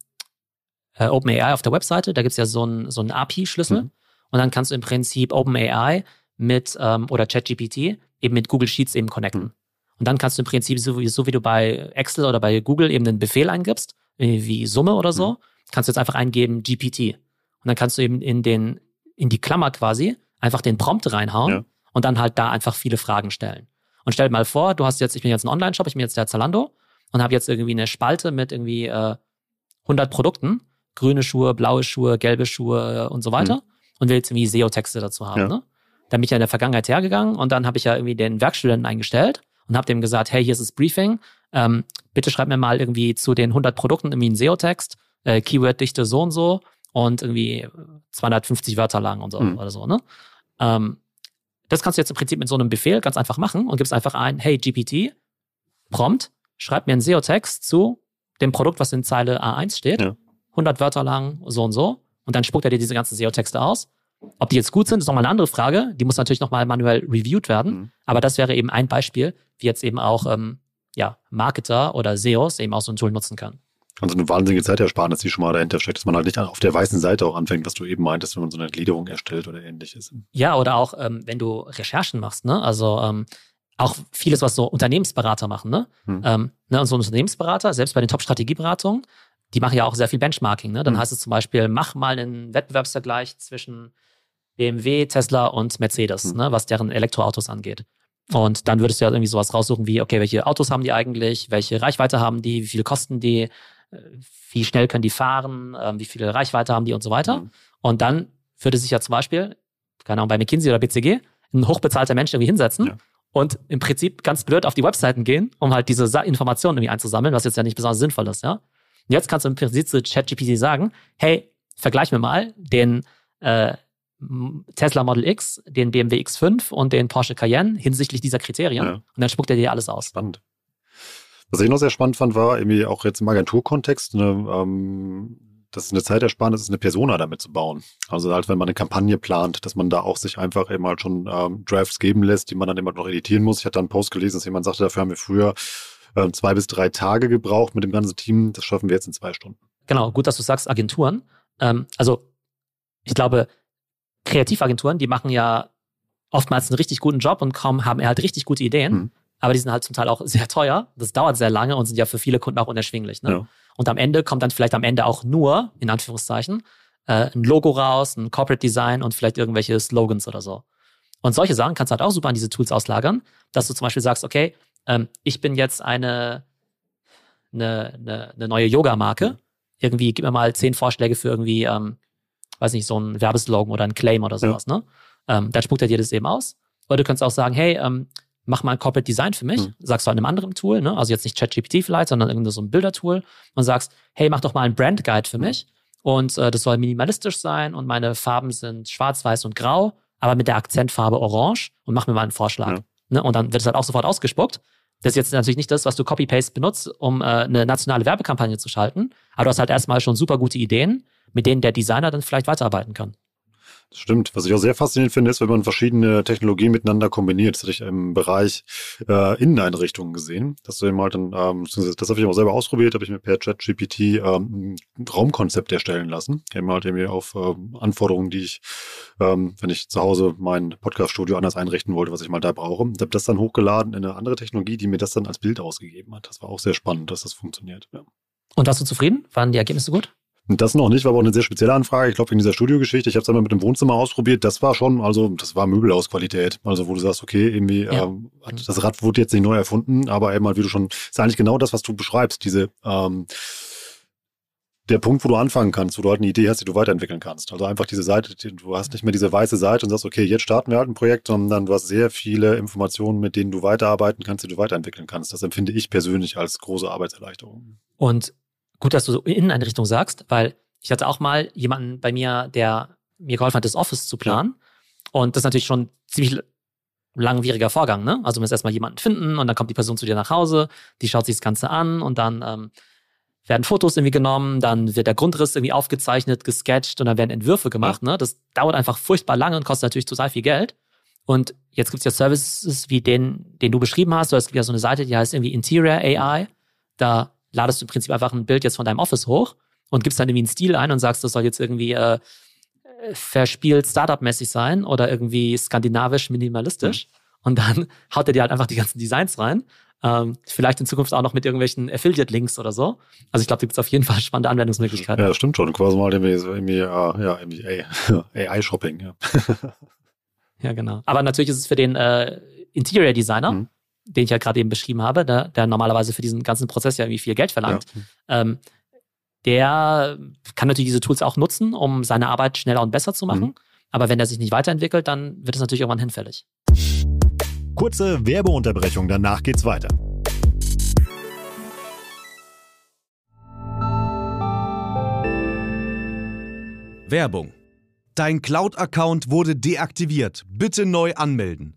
äh, OpenAI auf der Webseite, da gibt es ja so einen so API-Schlüssel mhm. und dann kannst du im Prinzip OpenAI mit ähm, oder ChatGPT eben mit Google Sheets eben connecten. Mhm. Und dann kannst du im Prinzip, so wie, so wie du bei Excel oder bei Google eben einen Befehl eingibst, wie Summe oder so, mhm. kannst du jetzt einfach eingeben GPT. Und dann kannst du eben in den, in die Klammer quasi einfach den Prompt reinhauen ja. Und dann halt da einfach viele Fragen stellen. Und stell dir mal vor, du hast jetzt, ich bin jetzt ein Online-Shop, ich bin jetzt der Zalando und habe jetzt irgendwie eine Spalte mit irgendwie äh, 100 Produkten, grüne Schuhe, blaue Schuhe, gelbe Schuhe und so weiter mhm. und will jetzt irgendwie SEO-Texte dazu haben. Ja. Ne? Dann bin ich ja in der Vergangenheit hergegangen und dann habe ich ja irgendwie den Werkstudenten eingestellt und habe dem gesagt, hey, hier ist das Briefing. Ähm, bitte schreib mir mal irgendwie zu den 100 Produkten irgendwie einen SEO-Text, äh, Keyword-Dichte so und so und irgendwie 250 Wörter lang und so mhm. oder so, ne? Ähm, das kannst du jetzt im Prinzip mit so einem Befehl ganz einfach machen und gibst einfach ein, hey GPT, Prompt, schreib mir einen SEO-Text zu dem Produkt, was in Zeile A1 steht, ja. 100 Wörter lang, so und so. Und dann spuckt er dir diese ganzen SEO-Texte aus. Ob die jetzt gut sind, ist nochmal eine andere Frage. Die muss natürlich nochmal manuell reviewed werden. Mhm. Aber das wäre eben ein Beispiel, wie jetzt eben auch ähm, ja, Marketer oder SEOs eben auch so ein Tool nutzen können. Also eine wahnsinnige Zeitersparnis, die schon mal dahinter steckt, dass man halt nicht auf der weißen Seite auch anfängt, was du eben meintest, wenn man so eine Gliederung erstellt oder ähnliches. Ja, oder auch, ähm, wenn du Recherchen machst, ne? Also ähm, auch vieles, was so Unternehmensberater machen, ne? Hm. Ähm, ne? Und so ein Unternehmensberater, selbst bei den Top-Strategieberatungen, die machen ja auch sehr viel Benchmarking, ne? Dann hm. heißt es zum Beispiel, mach mal einen Wettbewerbsvergleich zwischen BMW, Tesla und Mercedes, mhm. ne, was deren Elektroautos angeht. Und dann würdest du ja irgendwie sowas raussuchen wie, okay, welche Autos haben die eigentlich, welche Reichweite haben die, wie viel kosten die, wie schnell können die fahren, ähm, wie viele Reichweite haben die und so weiter. Mhm. Und dann würde sich ja zum Beispiel, keine Ahnung, bei McKinsey oder BCG, ein hochbezahlter Mensch irgendwie hinsetzen ja. und im Prinzip ganz blöd auf die Webseiten gehen, um halt diese Informationen irgendwie einzusammeln, was jetzt ja nicht besonders sinnvoll ist, ja. Und jetzt kannst du im Prinzip zu ChatGPT sagen, hey, vergleich mir mal den äh, Tesla Model X, den BMW X5 und den Porsche Cayenne hinsichtlich dieser Kriterien. Ja. Und dann spuckt er dir alles aus. Spannend. Was ich noch sehr spannend fand, war irgendwie auch jetzt im Agenturkontext, eine, ähm, das ist eine Zeitersparnis ist, eine Persona damit zu bauen. Also halt, wenn man eine Kampagne plant, dass man da auch sich einfach eben halt schon ähm, Drafts geben lässt, die man dann immer noch editieren muss. Ich hatte einen Post gelesen, dass jemand sagte, dafür haben wir früher ähm, zwei bis drei Tage gebraucht mit dem ganzen Team. Das schaffen wir jetzt in zwei Stunden. Genau, gut, dass du sagst Agenturen. Ähm, also ich glaube, Kreativagenturen, die machen ja oftmals einen richtig guten Job und kaum haben halt richtig gute Ideen. Mhm. Aber die sind halt zum Teil auch <laughs> sehr teuer. Das dauert sehr lange und sind ja für viele Kunden auch unerschwinglich. Ne? Ja. Und am Ende kommt dann vielleicht am Ende auch nur, in Anführungszeichen, äh, ein Logo raus, ein Corporate Design und vielleicht irgendwelche Slogans oder so. Und solche Sachen kannst du halt auch super an diese Tools auslagern, dass du zum Beispiel sagst, okay, ähm, ich bin jetzt eine, eine, eine, eine neue Yoga-Marke. Irgendwie gib mir mal zehn Vorschläge für irgendwie ähm, weiß nicht, so ein Werbeslogan oder ein Claim oder sowas, ja. ne? Ähm, dann spuckt er dir das eben aus. Oder du kannst auch sagen, hey, ähm, mach mal ein Corporate Design für mich. Mhm. Sagst du an einem anderen Tool, ne? Also jetzt nicht ChatGPT vielleicht, sondern irgendein so ein Bildertool und sagst, hey, mach doch mal ein Brand Guide für mich. Und äh, das soll minimalistisch sein und meine Farben sind schwarz, weiß und grau, aber mit der Akzentfarbe orange und mach mir mal einen Vorschlag. Ja. Ne? Und dann wird es halt auch sofort ausgespuckt. Das ist jetzt natürlich nicht das, was du Copy-Paste benutzt, um äh, eine nationale Werbekampagne zu schalten, aber du hast halt erstmal schon super gute Ideen, mit denen der Designer dann vielleicht weiterarbeiten kann. Das stimmt. Was ich auch sehr faszinierend finde, ist, wenn man verschiedene Technologien miteinander kombiniert. Das hatte ich im Bereich äh, Inneneinrichtungen gesehen. Dass du eben halt dann, ähm, das habe ich auch selber ausprobiert, habe ich mir per ChatGPT ähm, ein Raumkonzept erstellen lassen. Eben halt irgendwie auf ähm, Anforderungen, die ich, ähm, wenn ich zu Hause mein Podcaststudio anders einrichten wollte, was ich mal da brauche. Ich habe das dann hochgeladen in eine andere Technologie, die mir das dann als Bild ausgegeben hat. Das war auch sehr spannend, dass das funktioniert. Ja. Und warst du zufrieden? Waren die Ergebnisse gut? Das noch nicht, war aber auch eine sehr spezielle Anfrage. Ich glaube, in dieser Studiogeschichte, ich habe es einmal mit dem Wohnzimmer ausprobiert, das war schon, also das war Möbelhausqualität. Also wo du sagst, okay, irgendwie, ja. ähm, das Rad wurde jetzt nicht neu erfunden, aber eben halt, wie du schon, ist eigentlich genau das, was du beschreibst, diese ähm, der Punkt, wo du anfangen kannst, wo du halt eine Idee hast, die du weiterentwickeln kannst. Also einfach diese Seite, du hast nicht mehr diese weiße Seite und sagst, okay, jetzt starten wir halt ein Projekt, sondern du hast sehr viele Informationen, mit denen du weiterarbeiten kannst, die du weiterentwickeln kannst. Das empfinde ich persönlich als große Arbeitserleichterung. Und gut, dass du so Inneneinrichtung sagst, weil ich hatte auch mal jemanden bei mir, der mir geholfen hat, das Office zu planen. Und das ist natürlich schon ziemlich langwieriger Vorgang, ne? Also du musst erstmal jemanden finden und dann kommt die Person zu dir nach Hause, die schaut sich das Ganze an und dann ähm, werden Fotos irgendwie genommen, dann wird der Grundriss irgendwie aufgezeichnet, gesketcht und dann werden Entwürfe gemacht. Ja. Ne? Das dauert einfach furchtbar lange und kostet natürlich total viel Geld. Und jetzt gibt es ja Services wie den, den du beschrieben hast, oder es gibt ja so eine Seite, die heißt irgendwie Interior AI. Da ladest du im Prinzip einfach ein Bild jetzt von deinem Office hoch und gibst dann irgendwie einen Stil ein und sagst, das soll jetzt irgendwie äh, verspielt Startup-mäßig sein oder irgendwie skandinavisch minimalistisch. Mhm. Und dann <laughs> haut er dir halt einfach die ganzen Designs rein. Ähm, vielleicht in Zukunft auch noch mit irgendwelchen Affiliate-Links oder so. Also ich glaube, da gibt es auf jeden Fall spannende Anwendungsmöglichkeiten. Ja, stimmt schon. Quasi mal irgendwie, irgendwie, uh, ja, irgendwie AI-Shopping. <laughs> Ja. <laughs> ja, genau. Aber natürlich ist es für den äh, Interior-Designer, mhm den ich ja gerade eben beschrieben habe, der, der, normalerweise für diesen ganzen Prozess ja irgendwie viel Geld verlangt, ja. ähm, der kann natürlich diese Tools auch nutzen, um seine Arbeit schneller und besser zu machen. Mhm. Aber wenn er sich nicht weiterentwickelt, dann wird es natürlich irgendwann hinfällig. Kurze Werbeunterbrechung, danach geht's weiter. Werbung. Dein Cloud-Account wurde deaktiviert. Bitte neu anmelden.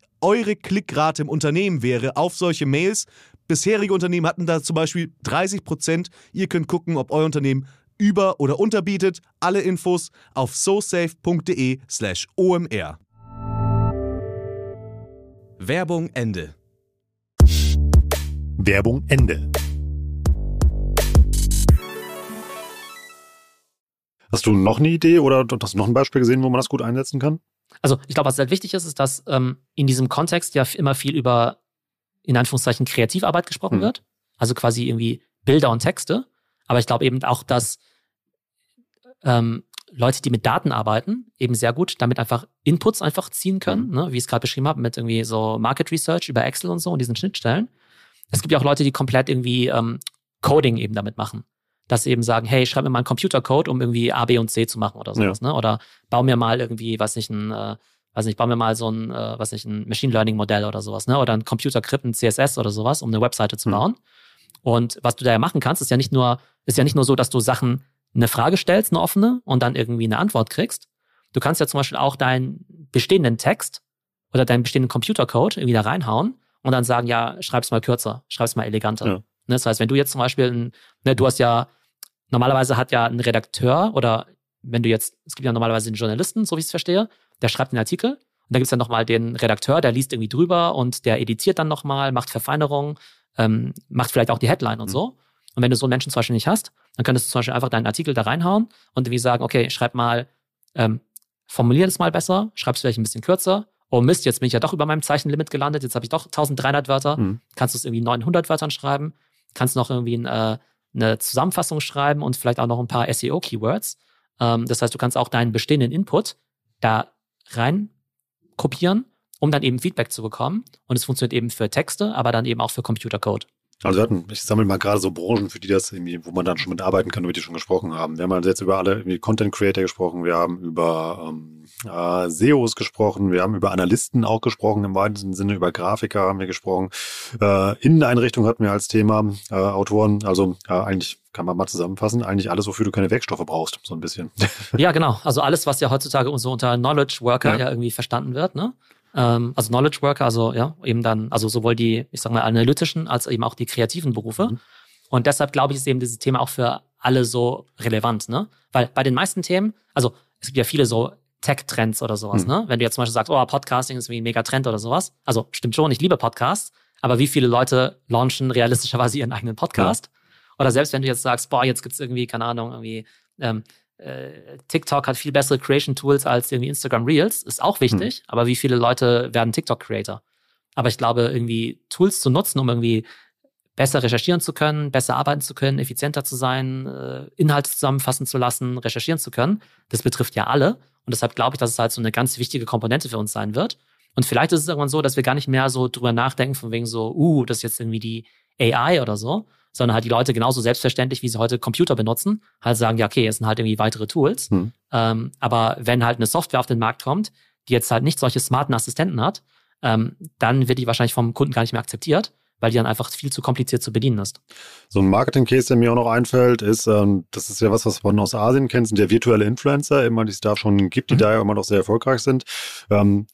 eure Klickrate im Unternehmen wäre auf solche Mails. Bisherige Unternehmen hatten da zum Beispiel 30 Prozent. Ihr könnt gucken, ob euer Unternehmen über- oder unterbietet. Alle Infos auf sosafe.de/slash omr. Werbung Ende. Werbung Ende. Hast du noch eine Idee oder hast du noch ein Beispiel gesehen, wo man das gut einsetzen kann? Also ich glaube, was halt wichtig ist, ist, dass ähm, in diesem Kontext ja immer viel über, in Anführungszeichen, Kreativarbeit gesprochen mhm. wird. Also quasi irgendwie Bilder und Texte. Aber ich glaube eben auch, dass ähm, Leute, die mit Daten arbeiten, eben sehr gut damit einfach Inputs einfach ziehen können, mhm. ne? wie ich es gerade beschrieben habe, mit irgendwie so Market Research über Excel und so und diesen Schnittstellen. Es gibt ja auch Leute, die komplett irgendwie ähm, Coding eben damit machen dass sie eben sagen, hey, schreib mir mal einen Computercode, um irgendwie A, B und C zu machen oder sowas, ja. ne? Oder bau mir mal irgendwie, weiß nicht, ein, äh, weiß nicht, bau mir mal so ein, äh, weiß nicht, ein Machine Learning Modell oder sowas, ne? Oder ein Computercrypt, ein CSS oder sowas, um eine Webseite zu mhm. bauen. Und was du da ja machen kannst, ist ja nicht nur, ist ja nicht nur so, dass du Sachen eine Frage stellst, eine offene, und dann irgendwie eine Antwort kriegst. Du kannst ja zum Beispiel auch deinen bestehenden Text oder deinen bestehenden Computercode irgendwie da reinhauen und dann sagen, ja, schreib's mal kürzer, schreib's mal eleganter. Ja. Ne, das heißt, wenn du jetzt zum Beispiel, ne, du hast ja normalerweise hat ja ein Redakteur oder wenn du jetzt, es gibt ja normalerweise einen Journalisten, so wie ich es verstehe, der schreibt einen Artikel und da gibt es dann nochmal den Redakteur, der liest irgendwie drüber und der editiert dann nochmal, macht Verfeinerungen, ähm, macht vielleicht auch die Headline und mhm. so. Und wenn du so einen Menschen zum Beispiel nicht hast, dann könntest du zum Beispiel einfach deinen Artikel da reinhauen und irgendwie sagen, okay, schreib mal, ähm, formulier das mal besser, schreib es vielleicht ein bisschen kürzer oh Mist, jetzt bin ich ja doch über meinem Zeichenlimit gelandet, jetzt habe ich doch 1300 Wörter, Mhm. kannst du es irgendwie 900 Wörtern schreiben, kannst noch irgendwie ein, äh, eine Zusammenfassung schreiben und vielleicht auch noch ein paar SEO-Keywords. Ähm, das heißt, du kannst auch deinen bestehenden Input da rein kopieren, um dann eben Feedback zu bekommen. Und es funktioniert eben für Texte, aber dann eben auch für Computercode. Also wir hatten, ich sammle mal gerade so Branchen, für die das irgendwie, wo man dann schon mit arbeiten kann, über die schon gesprochen haben. Wir haben also jetzt über alle Content Creator gesprochen, wir haben über ähm, äh, SEOs gesprochen, wir haben über Analysten auch gesprochen, im weitesten Sinne über Grafiker haben wir gesprochen. Äh, Inneneinrichtung hatten wir als Thema, äh, Autoren, also äh, eigentlich kann man mal zusammenfassen, eigentlich alles, wofür du keine Werkstoffe brauchst, so ein bisschen. Ja, genau. Also alles, was ja heutzutage so unter Knowledge Worker Ja. ja, irgendwie verstanden wird, ne? Ähm, also Knowledge Worker, also ja, eben dann, also sowohl die, ich sag mal, analytischen als eben auch die kreativen Berufe. Mhm. Und deshalb glaube ich, ist eben dieses Thema auch für alle so relevant, ne? Weil bei den meisten Themen, also es gibt ja viele so Tech-Trends oder sowas, Mhm. ne? Wenn du jetzt zum Beispiel sagst, oh, Podcasting ist wie ein Megatrend oder sowas. Also stimmt schon, ich liebe Podcasts, aber wie viele Leute launchen realistischerweise ihren eigenen Podcast? Oder selbst wenn du jetzt sagst, boah, jetzt gibt's irgendwie, keine Ahnung, irgendwie, ähm, äh, TikTok hat viel bessere Creation Tools als irgendwie Instagram Reels, ist auch wichtig, aber wie viele Leute werden TikTok Creator? Aber ich glaube, irgendwie Tools zu nutzen, um irgendwie besser recherchieren zu können, besser arbeiten zu können, effizienter zu sein, äh, Inhalte zusammenfassen zu lassen, recherchieren zu können, das betrifft ja alle. Und deshalb glaube ich, dass es halt so eine ganz wichtige Komponente für uns sein wird. Und vielleicht ist es irgendwann so, dass wir gar nicht mehr so drüber nachdenken, von wegen so, uh, das ist jetzt irgendwie die AI oder so, sondern halt die Leute genauso selbstverständlich, wie sie heute Computer benutzen, halt sagen, ja, okay, es sind halt irgendwie weitere Tools. Hm. Ähm, aber wenn halt eine Software auf den Markt kommt, die jetzt halt nicht solche smarten Assistenten hat, ähm, dann wird die wahrscheinlich vom Kunden gar nicht mehr akzeptiert, weil die dann einfach viel zu kompliziert zu bedienen ist. So ein Marketing-Case, der mir auch noch einfällt, ist, ähm, das ist ja was, was man aus Asien kennt, sind ja virtuelle Influencer, immer die es da schon gibt, die Mhm. da ja immer noch sehr erfolgreich sind. Ähm,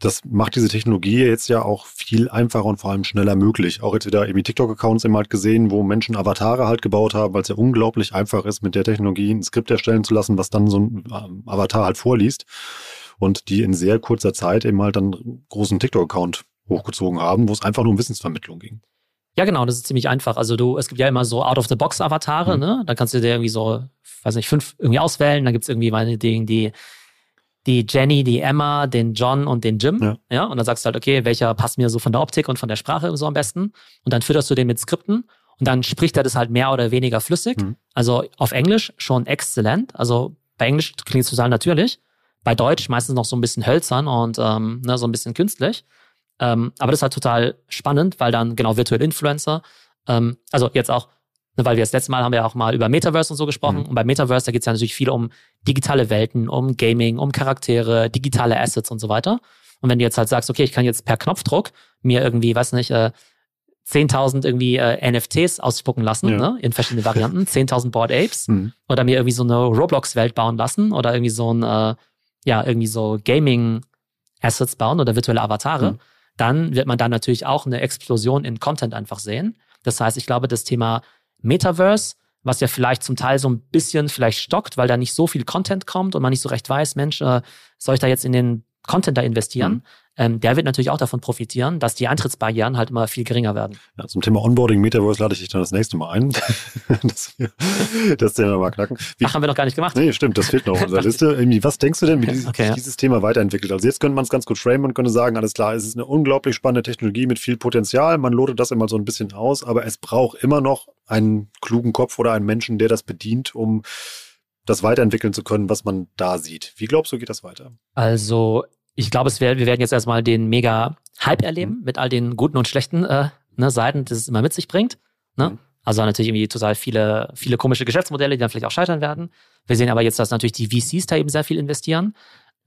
das macht diese Technologie jetzt ja auch viel einfacher und vor allem schneller möglich. Auch jetzt wieder irgendwie TikTok-Accounts immer halt gesehen, wo Menschen Avatare halt gebaut haben, weil es ja unglaublich einfach ist, mit der Technologie ein Skript erstellen zu lassen, was dann so ein ähm, Avatar halt vorliest. Und die in sehr kurzer Zeit eben halt dann einen großen TikTok-Account hochgezogen haben, wo es einfach nur um Wissensvermittlung ging. Ja, genau, das ist ziemlich einfach. Also du, es gibt ja immer so Out-of-the-Box-Avatare, Mhm. ne? Da kannst du dir irgendwie so, weiß nicht, fünf irgendwie auswählen. Dann gibt's irgendwie meine Dinge, die, die Jenny, die Emma, den John und den Jim. Ja. ja. Und dann sagst du halt, okay, welcher passt mir so von der Optik und von der Sprache so am besten? Und dann fütterst du den mit Skripten und dann spricht er das halt mehr oder weniger flüssig. Mhm. Also auf Englisch schon exzellent. Also bei Englisch klingt es total natürlich. Bei Deutsch meistens noch so ein bisschen hölzern und ähm, ne, so ein bisschen künstlich. Ähm, aber das ist halt total spannend, weil dann genau virtuelle Influencer, ähm, also jetzt auch, weil wir das letzte Mal haben wir auch mal über Metaverse und so gesprochen. Mhm. Und bei Metaverse, da geht es ja natürlich viel um digitale Welten, um Gaming, um Charaktere, digitale Assets und so weiter. Und wenn du jetzt halt sagst, okay, ich kann jetzt per Knopfdruck mir irgendwie, weiß nicht, äh, 10.000 irgendwie äh, NFTs ausspucken lassen, Ja. ne, in verschiedenen Varianten, <laughs> 10.000 Board Apes Mhm. oder mir irgendwie so eine Roblox-Welt bauen lassen oder irgendwie so ein, äh, ja, irgendwie so Gaming-Assets bauen oder virtuelle Avatare, Mhm. dann wird man da natürlich auch eine Explosion in Content einfach sehen. Das heißt, ich glaube, das Thema Metaverse, was ja vielleicht zum Teil so ein bisschen vielleicht stockt, weil da nicht so viel Content kommt und man nicht so recht weiß, Mensch, äh, soll ich da jetzt in den Content da investieren? Mhm. Ähm, der wird natürlich auch davon profitieren, dass die Eintrittsbarrieren halt immer viel geringer werden. Ja, zum Thema Onboarding Metaverse lade ich dich dann das nächste Mal ein, <laughs> dass wir das Thema mal knacken. Wie, Ach, haben wir noch gar nicht gemacht. nee, stimmt, das fehlt noch auf unserer Liste. Irgendwie, was denkst du denn, wie dieses, Okay, ja. dieses Thema weiterentwickelt? Also jetzt könnte man es ganz gut framen und könnte sagen, alles klar, es ist eine unglaublich spannende Technologie mit viel Potenzial. Man lotet das immer so ein bisschen aus, aber es braucht immer noch einen klugen Kopf oder einen Menschen, der das bedient, um das weiterentwickeln zu können, was man da sieht. Wie glaubst du, geht das weiter? Also, ich glaube, es wär, wir werden jetzt erstmal den mega Hype erleben mit all den guten und schlechten äh, ne, Seiten, die es immer mit sich bringt. Ne? Mhm. Also natürlich irgendwie total viele, viele komische Geschäftsmodelle, die dann vielleicht auch scheitern werden. Wir sehen aber jetzt, dass natürlich die VCs da eben sehr viel investieren.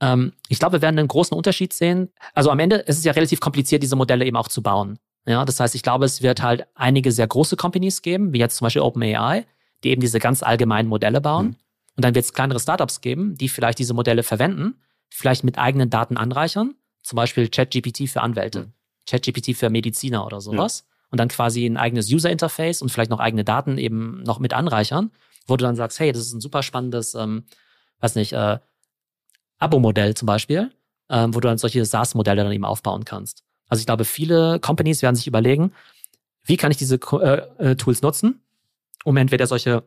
Ähm, ich glaube, wir werden einen großen Unterschied sehen. Also am Ende ist es ja relativ kompliziert, diese Modelle eben auch zu bauen. Ja, das heißt, ich glaube, es wird halt einige sehr große Companies geben, wie jetzt zum Beispiel OpenAI, die eben diese ganz allgemeinen Modelle bauen. Mhm. Und dann wird es kleinere Startups geben, die vielleicht diese Modelle verwenden, vielleicht mit eigenen Daten anreichern, zum Beispiel ChatGPT für Anwälte, Mhm. ChatGPT für Mediziner oder sowas. Und dann quasi ein eigenes User-Interface und vielleicht noch eigene Daten eben noch mit anreichern, wo du dann sagst, hey, das ist ein super spannendes, ähm, weiß nicht, äh, Abo-Modell zum Beispiel, ähm, wo du dann solche SaaS-Modelle dann eben aufbauen kannst. Also ich glaube, viele Companies werden sich überlegen, wie kann ich diese äh, äh, Tools nutzen, um entweder solche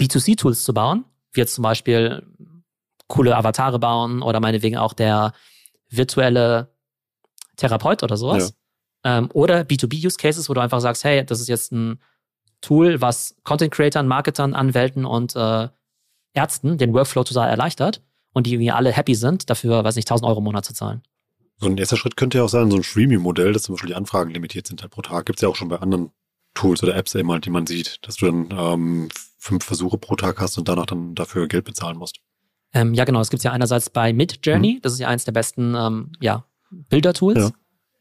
B2C-Tools zu bauen, wie jetzt zum Beispiel coole Avatare bauen oder meinetwegen auch der virtuelle Therapeut oder sowas. Ja. Ähm, oder B2B-Use-Cases, wo du einfach sagst, hey, das ist jetzt ein Tool, was Content-Creatern, Marketern, Anwälten und äh, Ärzten den Workflow total erleichtert und die irgendwie alle happy sind, dafür, weiß nicht, 1000 Euro im Monat zu zahlen. So ein erster Schritt könnte ja auch sein, so ein Freemium-Modell, dass zum Beispiel die Anfragen limitiert sind halt pro Tag. Gibt es ja auch schon bei anderen Tools oder Apps eben halt, die man sieht, dass du dann ähm, fünf Versuche pro Tag hast und danach dann dafür Geld bezahlen musst. Ähm, ja, genau. Es gibt ja einerseits bei Midjourney, mhm. das ist ja eins der besten ähm, ja, Bilder-Tools. Ja.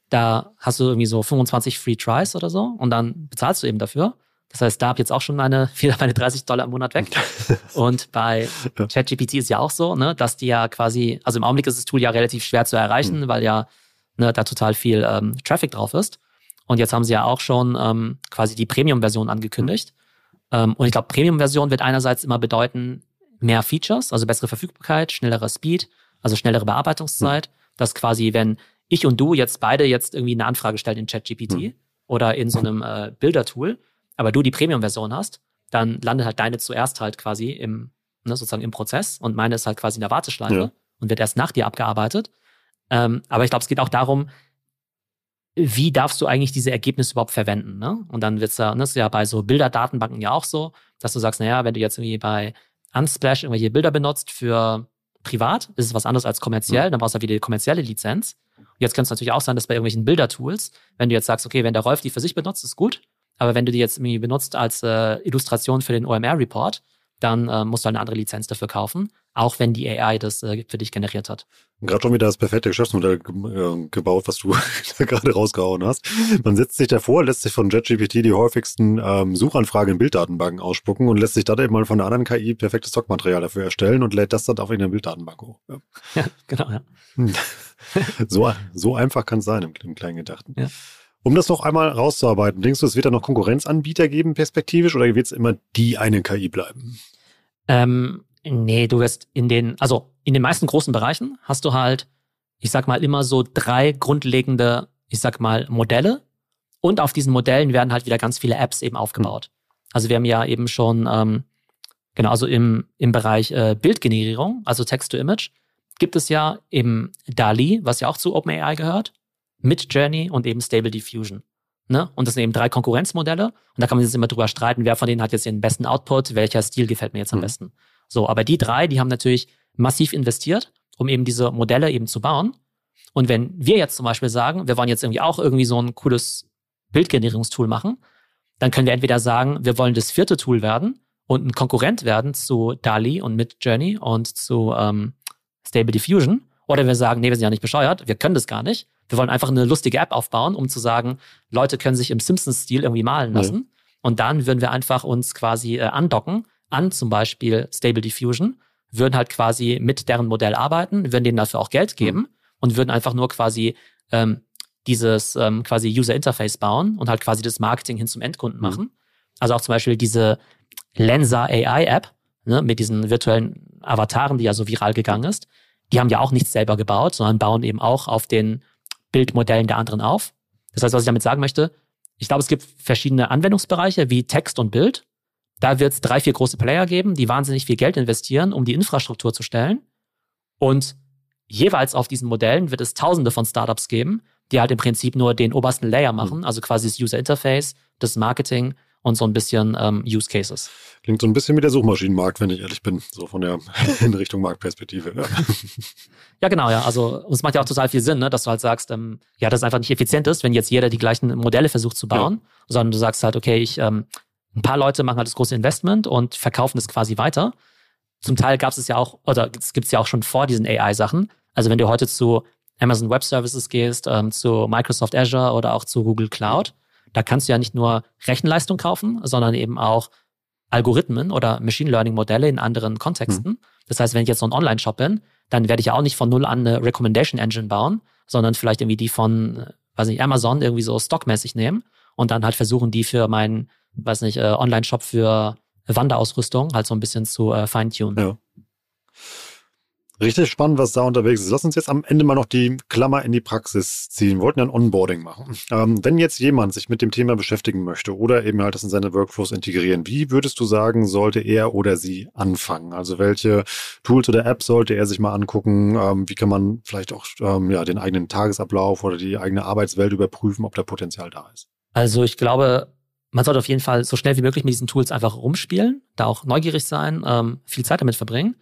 Da hast du irgendwie so 25 Free Tries oder so und dann bezahlst du eben dafür. Das heißt, da habe ich jetzt auch schon meine, <laughs> wieder meine 30 Dollar im Monat weg. <laughs> Und bei ChatGPT ist ja auch so, ne, dass die ja quasi, also im Augenblick ist das Tool ja relativ schwer zu erreichen, mhm. weil ja ne, da total viel ähm, Traffic drauf ist. Und jetzt haben sie ja auch schon ähm, quasi die Premium-Version angekündigt. Mhm. Ähm, und ich glaube, Premium-Version wird einerseits immer bedeuten, mehr Features, also bessere Verfügbarkeit, schnellerer Speed, also schnellere Bearbeitungszeit. Mhm. Dass quasi, wenn ich und du jetzt beide jetzt irgendwie eine Anfrage stellen in ChatGPT mhm. oder in so einem äh, Bilder-Tool, aber du die Premium-Version hast, dann landet halt deine zuerst halt quasi im, ne, sozusagen im Prozess und meine ist halt quasi in der Warteschleife ja. und wird erst nach dir abgearbeitet. Ähm, aber ich glaube, es geht auch darum, wie darfst du eigentlich diese Ergebnisse überhaupt verwenden? Ne? Und dann wird's ja, ne, ist ja bei so Bilderdatenbanken ja auch so, dass du sagst, naja, wenn du jetzt irgendwie bei Unsplash irgendwelche Bilder benutzt für privat, ist es was anderes als kommerziell, mhm. dann brauchst du halt wieder die kommerzielle Lizenz. Und jetzt könnte es natürlich auch sein, dass bei irgendwelchen Bildertools, wenn du jetzt sagst, okay, wenn der Rolf die für sich benutzt, ist gut, aber wenn du die jetzt irgendwie benutzt als äh, Illustration für den OMR-Report, dann äh, musst du halt eine andere Lizenz dafür kaufen, auch wenn die AI das äh, für dich generiert hat. Gerade schon wieder das perfekte Geschäftsmodell ge gebaut, was du <laughs> gerade rausgehauen hast. Man setzt sich davor, lässt sich von JetGPT die häufigsten ähm, Suchanfragen in Bilddatenbanken ausspucken und lässt sich dann eben mal von einer anderen KI perfektes Stockmaterial dafür erstellen und lädt das dann auf in der Bilddatenbank hoch. Ja, <laughs> ja genau, ja. <laughs> so, so einfach kann es sein im, im kleinen Gedachten. Ja. Um das noch einmal rauszuarbeiten, denkst du, es wird da noch Konkurrenzanbieter geben, perspektivisch, oder wird es immer die eine KI bleiben? Ähm, nee, du wirst in den, also in den meisten großen Bereichen hast du halt, ich sag mal, immer so drei grundlegende, ich sag mal, Modelle. Und auf diesen Modellen werden halt wieder ganz viele Apps eben aufgebaut. Also wir haben ja eben schon, ähm, genau, also im, im Bereich äh, Bildgenerierung, also Text-to-Image, gibt es ja eben DALI, was ja auch zu OpenAI gehört. Mid Journey und eben Stable Diffusion. Ne? Und das sind eben drei Konkurrenzmodelle. Und da kann man sich jetzt immer drüber streiten, wer von denen hat jetzt den besten Output, welcher Stil gefällt mir jetzt am mhm. besten. So, aber die drei, die haben natürlich massiv investiert, um eben diese Modelle eben zu bauen. Und wenn wir jetzt zum Beispiel sagen, wir wollen jetzt irgendwie auch irgendwie so ein cooles Bildgenerierungstool machen, dann können wir entweder sagen, wir wollen das vierte Tool werden und ein Konkurrent werden zu DALI und Mid Journey und zu ähm, Stable Diffusion. Oder wir sagen, nee, wir sind ja nicht bescheuert, wir können das gar nicht. Wir wollen einfach eine lustige App aufbauen, um zu sagen, Leute können sich im Simpsons-Stil irgendwie malen lassen. Ja. Und dann würden wir einfach uns quasi äh, andocken an zum Beispiel Stable Diffusion, würden halt quasi mit deren Modell arbeiten, würden denen dafür auch Geld geben mhm. und würden einfach nur quasi ähm, dieses ähm, quasi User Interface bauen und halt quasi das Marketing hin zum Endkunden mhm. machen. Also auch zum Beispiel diese Lensa AI App ne, mit diesen virtuellen Avataren, die ja so viral gegangen ist. Die haben ja auch nichts selber gebaut, sondern bauen eben auch auf den Bildmodellen der anderen auf. Das heißt, was ich damit sagen möchte, ich glaube, es gibt verschiedene Anwendungsbereiche wie Text und Bild. Da wird es drei, vier große Player geben, die wahnsinnig viel Geld investieren, um die Infrastruktur zu stellen. Und jeweils auf diesen Modellen wird es tausende von Startups geben, die halt im Prinzip nur den obersten Layer machen, mhm. also quasi das User Interface, das Marketing und so ein bisschen ähm, Use Cases. Klingt so ein bisschen wie der Suchmaschinenmarkt, wenn ich ehrlich bin, so von der <laughs> in Richtung Marktperspektive. Ja. <laughs> ja, genau, ja. Also es macht ja auch total viel Sinn, ne, dass du halt sagst, ähm, ja, das ist einfach nicht effizient ist, wenn jetzt jeder die gleichen Modelle versucht zu bauen, ja. sondern du sagst halt, okay, ich ähm, ein paar Leute machen halt das große Investment und verkaufen es quasi weiter. Zum Teil gab es ja auch, oder es gibt es ja auch schon vor diesen AI-Sachen. Also wenn du heute zu Amazon Web Services gehst, ähm, zu Microsoft Azure oder auch zu Google Cloud, da kannst du ja nicht nur Rechenleistung kaufen, sondern eben auch Algorithmen oder Machine Learning Modelle in anderen Kontexten. Mhm. Das heißt, wenn ich jetzt so ein Online-Shop bin, dann werde ich ja auch nicht von null an eine Recommendation Engine bauen, sondern vielleicht irgendwie die von, weiß nicht, Amazon irgendwie so stockmäßig nehmen und dann halt versuchen, die für meinen, weiß nicht, äh, Online-Shop für Wanderausrüstung halt so ein bisschen zu äh, feintunen. Ja. Richtig spannend, was da unterwegs ist. Lass uns jetzt am Ende mal noch die Klammer in die Praxis ziehen. Wir wollten ja ein Onboarding machen. Ähm, wenn jetzt jemand sich mit dem Thema beschäftigen möchte oder eben halt das in seine Workflows integrieren, wie würdest du sagen, sollte er oder sie anfangen? Also welche Tools oder Apps sollte er sich mal angucken? Ähm, wie kann man vielleicht auch ähm, ja, den eigenen Tagesablauf oder die eigene Arbeitswelt überprüfen, ob da Potenzial da ist? Also ich glaube, man sollte auf jeden Fall so schnell wie möglich mit diesen Tools einfach rumspielen, da auch neugierig sein, ähm, viel Zeit damit verbringen.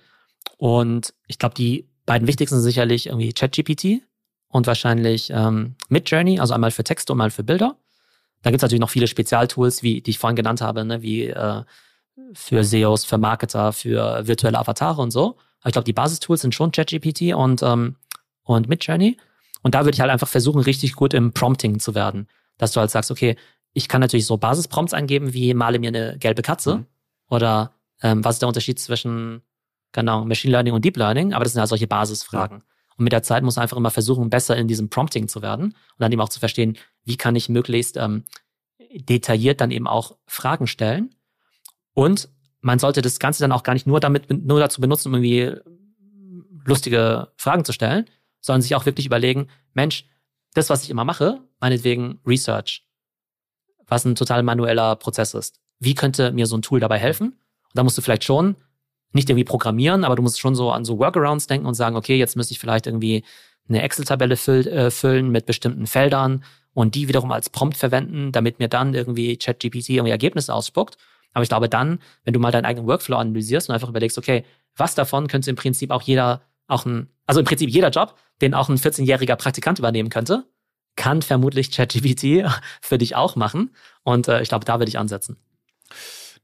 Und ich glaube, die beiden wichtigsten sind sicherlich irgendwie ChatGPT und wahrscheinlich ähm, Midjourney, also einmal für Texte und einmal für Bilder. Da gibt es natürlich noch viele Spezialtools, wie die ich vorhin genannt habe, ne, wie äh, für SEOs, für Marketer, für virtuelle Avatare und so. Aber ich glaube, die Basistools sind schon ChatGPT und, ähm, und Midjourney. Und da würde ich halt einfach versuchen, richtig gut im Prompting zu werden. Dass du halt sagst, okay, ich kann natürlich so Basisprompts eingeben, wie male mir eine gelbe Katze. Mhm. Oder ähm, was ist der Unterschied zwischen Genau, Machine Learning und Deep Learning, aber das sind ja solche Basisfragen. Ja. Und mit der Zeit muss man einfach immer versuchen, besser in diesem Prompting zu werden und dann eben auch zu verstehen, wie kann ich möglichst ähm, detailliert dann eben auch Fragen stellen. Und man sollte das Ganze dann auch gar nicht nur damit, nur dazu benutzen, um irgendwie lustige Fragen zu stellen, sondern sich auch wirklich überlegen, Mensch, das, was ich immer mache, meinetwegen Research, was ein total manueller Prozess ist. Wie könnte mir so ein Tool dabei helfen? Und da musst du vielleicht schon nicht irgendwie programmieren, aber du musst schon so an so Workarounds denken und sagen, okay, jetzt müsste ich vielleicht irgendwie eine Excel-Tabelle füll, äh, füllen mit bestimmten Feldern und die wiederum als Prompt verwenden, damit mir dann irgendwie ChatGPT irgendwie Ergebnisse ausspuckt. Aber ich glaube dann, wenn du mal deinen eigenen Workflow analysierst und einfach überlegst, okay, was davon könnte im Prinzip auch jeder, auch ein, also im Prinzip jeder Job, den auch ein 14-jähriger Praktikant übernehmen könnte, kann vermutlich ChatGPT <laughs> für dich auch machen. Und äh, ich glaube, da würde ich ansetzen.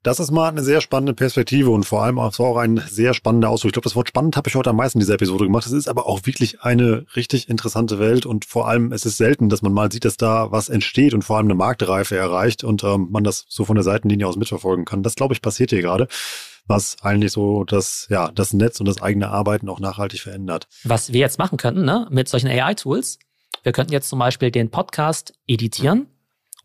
Das ist mal eine sehr spannende Perspektive und vor allem auch, auch ein sehr spannender Ausdruck. Ich glaube, das Wort spannend habe ich heute am meisten in dieser Episode gemacht. Es ist aber auch wirklich eine richtig interessante Welt und vor allem es ist selten, dass man mal sieht, dass da was entsteht und vor allem eine Marktreife erreicht und ähm, man das so von der Seitenlinie aus mitverfolgen kann. Das, glaube ich, passiert hier gerade was eigentlich so das, ja, das Netz und das eigene Arbeiten auch nachhaltig verändert. Was wir jetzt machen könnten, ne, mit solchen AI-Tools, wir könnten jetzt zum Beispiel den Podcast editieren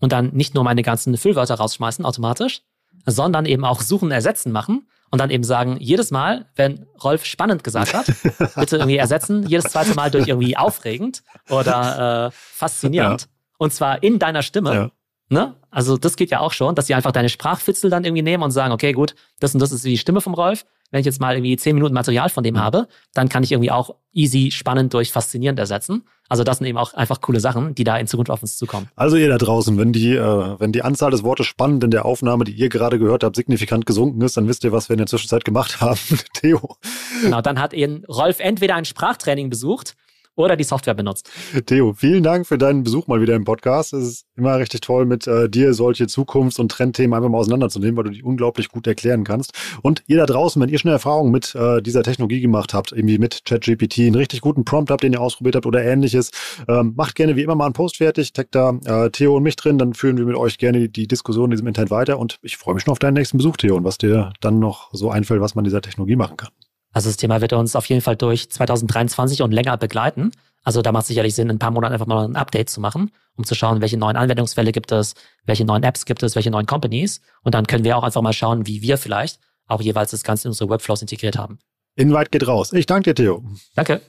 und dann nicht nur meine ganzen Füllwörter rausschmeißen automatisch, sondern eben auch Suchen ersetzen machen und dann eben sagen, jedes Mal, wenn Rolf spannend gesagt hat, <laughs> bitte irgendwie ersetzen, jedes zweite Mal durch irgendwie aufregend oder äh, faszinierend. Ja. Und zwar in deiner Stimme. Ja. Ne? Also das geht ja auch schon, dass sie einfach deine Sprachfitzel dann irgendwie nehmen und sagen, okay, gut, das und das ist die Stimme vom Rolf. Wenn ich jetzt mal irgendwie zehn Minuten Material von dem mhm. habe, dann kann ich irgendwie auch easy spannend durch faszinierend ersetzen. Also das sind eben auch einfach coole Sachen, die da in Zukunft auf uns zukommen. Also ihr da draußen, wenn die, äh, wenn die Anzahl des Wortes spannend in der Aufnahme, die ihr gerade gehört habt, signifikant gesunken ist, dann wisst ihr, was wir in der Zwischenzeit gemacht <laughs> haben. Theo. Genau, dann hat ihn Rolf entweder ein Sprachtraining besucht oder die Software benutzt. Theo, vielen Dank für deinen Besuch mal wieder im Podcast. Es ist immer richtig toll, mit äh, dir solche Zukunfts- und Trendthemen einfach mal auseinanderzunehmen, weil du die unglaublich gut erklären kannst. Und ihr da draußen, wenn ihr schon Erfahrungen mit äh, dieser Technologie gemacht habt, irgendwie mit ChatGPT, einen richtig guten Prompt habt, den ihr ausprobiert habt oder ähnliches, ähm, macht gerne wie immer mal einen Post fertig, taggt da äh, Theo und mich drin, dann führen wir mit euch gerne die, die Diskussion in diesem Internet weiter und ich freue mich schon auf deinen nächsten Besuch, Theo, und was dir dann noch so einfällt, was man dieser Technologie machen kann. Also das Thema wird uns auf jeden Fall durch 2023 und länger begleiten. Also da macht es sicherlich Sinn, in ein paar Monaten einfach mal ein Update zu machen, um zu schauen, welche neuen Anwendungsfälle gibt es, welche neuen Apps gibt es, welche neuen Companies. Und dann können wir auch einfach mal schauen, wie wir vielleicht auch jeweils das Ganze in unsere Workflows integriert haben. Invite geht raus. Ich danke dir, Theo. Danke.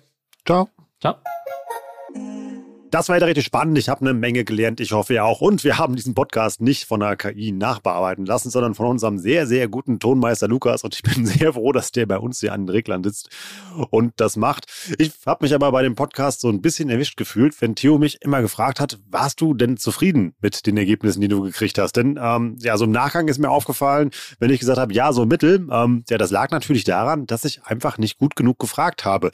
Ciao. Ciao. Das war wieder richtig spannend. Ich habe eine Menge gelernt. Ich hoffe ja auch. Und wir haben diesen Podcast nicht von der KI nachbearbeiten lassen, sondern von unserem sehr, sehr guten Tonmeister Lukas. Und ich bin <laughs> sehr froh, dass der bei uns hier an den Reglern sitzt und das macht. Ich habe mich aber bei dem Podcast so ein bisschen erwischt gefühlt, wenn Theo mich immer gefragt hat, warst du denn zufrieden mit den Ergebnissen, die du gekriegt hast? Denn ähm, ja, so im Nachgang ist mir aufgefallen, wenn ich gesagt habe, ja, so mittel, ähm, ja, das lag natürlich daran, dass ich einfach nicht gut genug gefragt habe.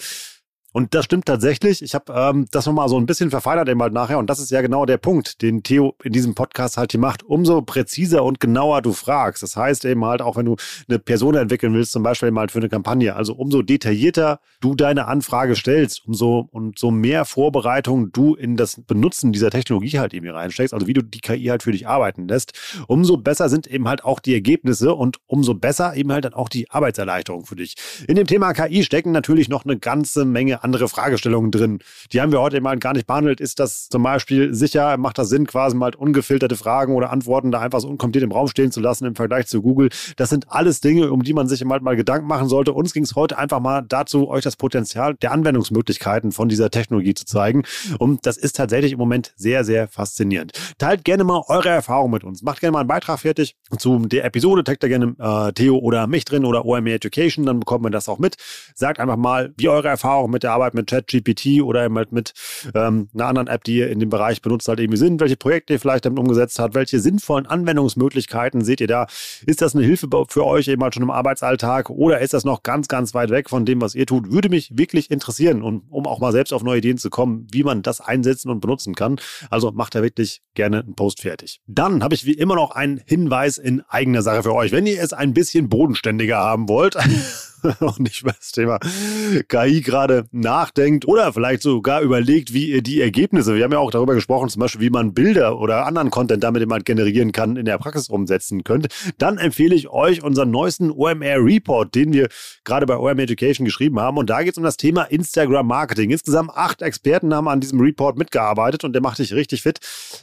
Und das stimmt tatsächlich. Ich habe ähm, das nochmal so ein bisschen verfeinert eben halt nachher. Und das ist ja genau der Punkt, den Theo in diesem Podcast halt hier macht. Umso präziser und genauer du fragst. Das heißt eben halt auch, wenn du eine Person entwickeln willst, zum Beispiel mal für eine Kampagne. Also umso detaillierter du deine Anfrage stellst, umso und so mehr Vorbereitung du in das Benutzen dieser Technologie halt eben hier reinsteckst. Also wie du die KI halt für dich arbeiten lässt. Umso besser sind eben halt auch die Ergebnisse und umso besser eben halt dann auch die Arbeitserleichterung für dich. In dem Thema KI stecken natürlich noch eine ganze Menge andere Fragestellungen drin. Die haben wir heute mal gar nicht behandelt. Ist das zum Beispiel sicher? Macht das Sinn, quasi mal ungefilterte Fragen oder Antworten da einfach so unkommentiert im Raum stehen zu lassen im Vergleich zu Google? Das sind alles Dinge, um die man sich mal, mal Gedanken machen sollte. Uns ging es heute einfach mal dazu, euch das Potenzial der Anwendungsmöglichkeiten von dieser Technologie zu zeigen. Und das ist tatsächlich im Moment sehr, sehr faszinierend. Teilt gerne mal eure Erfahrungen mit uns. Macht gerne mal einen Beitrag fertig zu der Episode. Taggt da gerne äh, Theo oder mich drin oder OME Education. Dann bekommt man das auch mit. Sagt einfach mal, wie eure Erfahrungen mit der Arbeit mit ChatGPT oder eben halt mit ähm, einer anderen App, die ihr in dem Bereich benutzt, halt irgendwie sind. Welche Projekte ihr vielleicht damit umgesetzt habt. Welche sinnvollen Anwendungsmöglichkeiten seht ihr da? Ist das eine Hilfe für euch eben halt schon im Arbeitsalltag oder ist das noch ganz, ganz weit weg von dem, was ihr tut? Würde mich wirklich interessieren und um auch mal selbst auf neue Ideen zu kommen, wie man das einsetzen und benutzen kann. Also macht da wirklich gerne einen Post fertig. Dann habe ich wie immer noch einen Hinweis in eigener Sache für euch. Wenn ihr es ein bisschen bodenständiger haben wollt, <laughs> <laughs> und nicht über das Thema KI gerade nachdenkt oder vielleicht sogar überlegt, wie ihr die Ergebnisse, wir haben ja auch darüber gesprochen, zum Beispiel, wie man Bilder oder anderen Content damit man generieren kann, in der Praxis umsetzen könnt, dann empfehle ich euch unseren neuesten OMR Report, den wir gerade bei OMR Education geschrieben haben. Und da geht es um das Thema Instagram Marketing. Insgesamt acht Experten haben an diesem Report mitgearbeitet und der macht dich richtig fit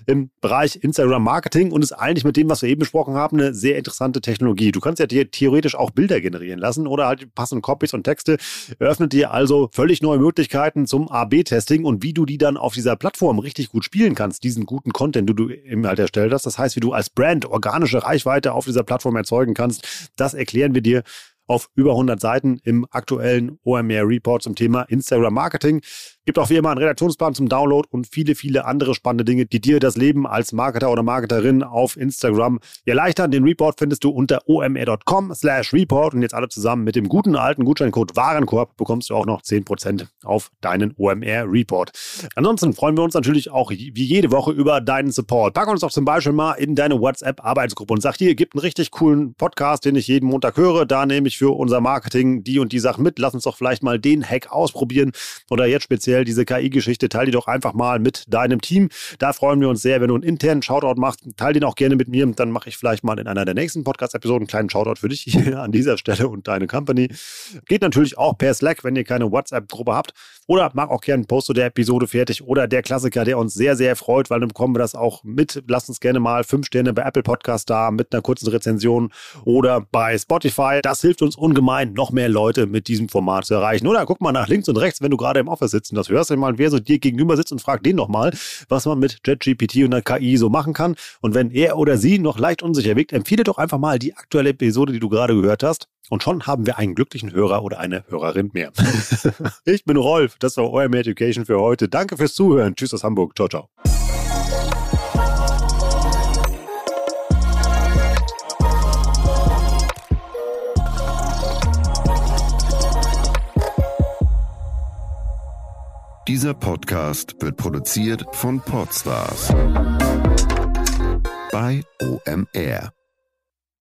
im Bereich Instagram Marketing und ist eigentlich mit dem, was wir eben besprochen haben, eine sehr interessante Technologie. Du kannst ja theoretisch auch Bilder generieren lassen oder halt passenden Copies und Texte, eröffnet dir also völlig neue Möglichkeiten zum AB-Testing und wie du die dann auf dieser Plattform richtig gut spielen kannst, diesen guten Content, den du eben halt erstellt hast. Das heißt, wie du als Brand organische Reichweite auf dieser Plattform erzeugen kannst, das erklären wir dir auf über 100 Seiten im aktuellen OMR Report zum Thema Instagram Marketing. Gibt auch wie immer einen Redaktionsplan zum Download und viele, viele andere spannende Dinge, die dir das Leben als Marketer oder Marketerin auf Instagram erleichtern. Den Report findest du unter omr.com slash report und jetzt alle zusammen mit dem guten alten Gutscheincode Warenkorb bekommst du auch noch 10% auf deinen OMR Report. Ansonsten freuen wir uns natürlich auch wie jede Woche über deinen Support. Pack uns doch zum Beispiel mal in deine WhatsApp-Arbeitsgruppe und sag hier, gibt einen richtig coolen Podcast, den ich jeden Montag höre. Da nehme ich für unser Marketing die und die Sachen mit. Lass uns doch vielleicht mal den Hack ausprobieren oder jetzt speziell speziell diese KI-Geschichte, teile die doch einfach mal mit deinem Team. Da freuen wir uns sehr, wenn du einen internen Shoutout machst. Teile den auch gerne mit mir. Dann mache ich vielleicht mal in einer der nächsten Podcast-Episoden einen kleinen Shoutout für dich hier an dieser Stelle und deine Company. Geht natürlich auch per Slack, wenn ihr keine WhatsApp-Gruppe habt. Oder mach auch gerne einen Post zu der Episode fertig. Oder der Klassiker, der uns sehr, sehr freut, weil dann bekommen wir das auch mit. Lasst uns gerne mal fünf Sterne bei Apple Podcast da mit einer kurzen Rezension oder bei Spotify. Das hilft uns ungemein, noch mehr Leute mit diesem Format zu erreichen. Oder guck mal nach links und rechts, wenn du gerade im Office sitzt und das hörst, mal, wer so dir gegenüber sitzt und frag den doch mal, was man mit JetGPT und der KI so machen kann. Und wenn er oder sie noch leicht unsicher wirkt, empfehle doch einfach mal die aktuelle Episode, die du gerade gehört hast. Und schon haben wir einen glücklichen Hörer oder eine Hörerin mehr. <laughs> ich bin Rolf, das war euer Education für heute. Danke fürs Zuhören. Tschüss aus Hamburg. Ciao, ciao. Dieser Podcast wird produziert von Podstars bei OMR.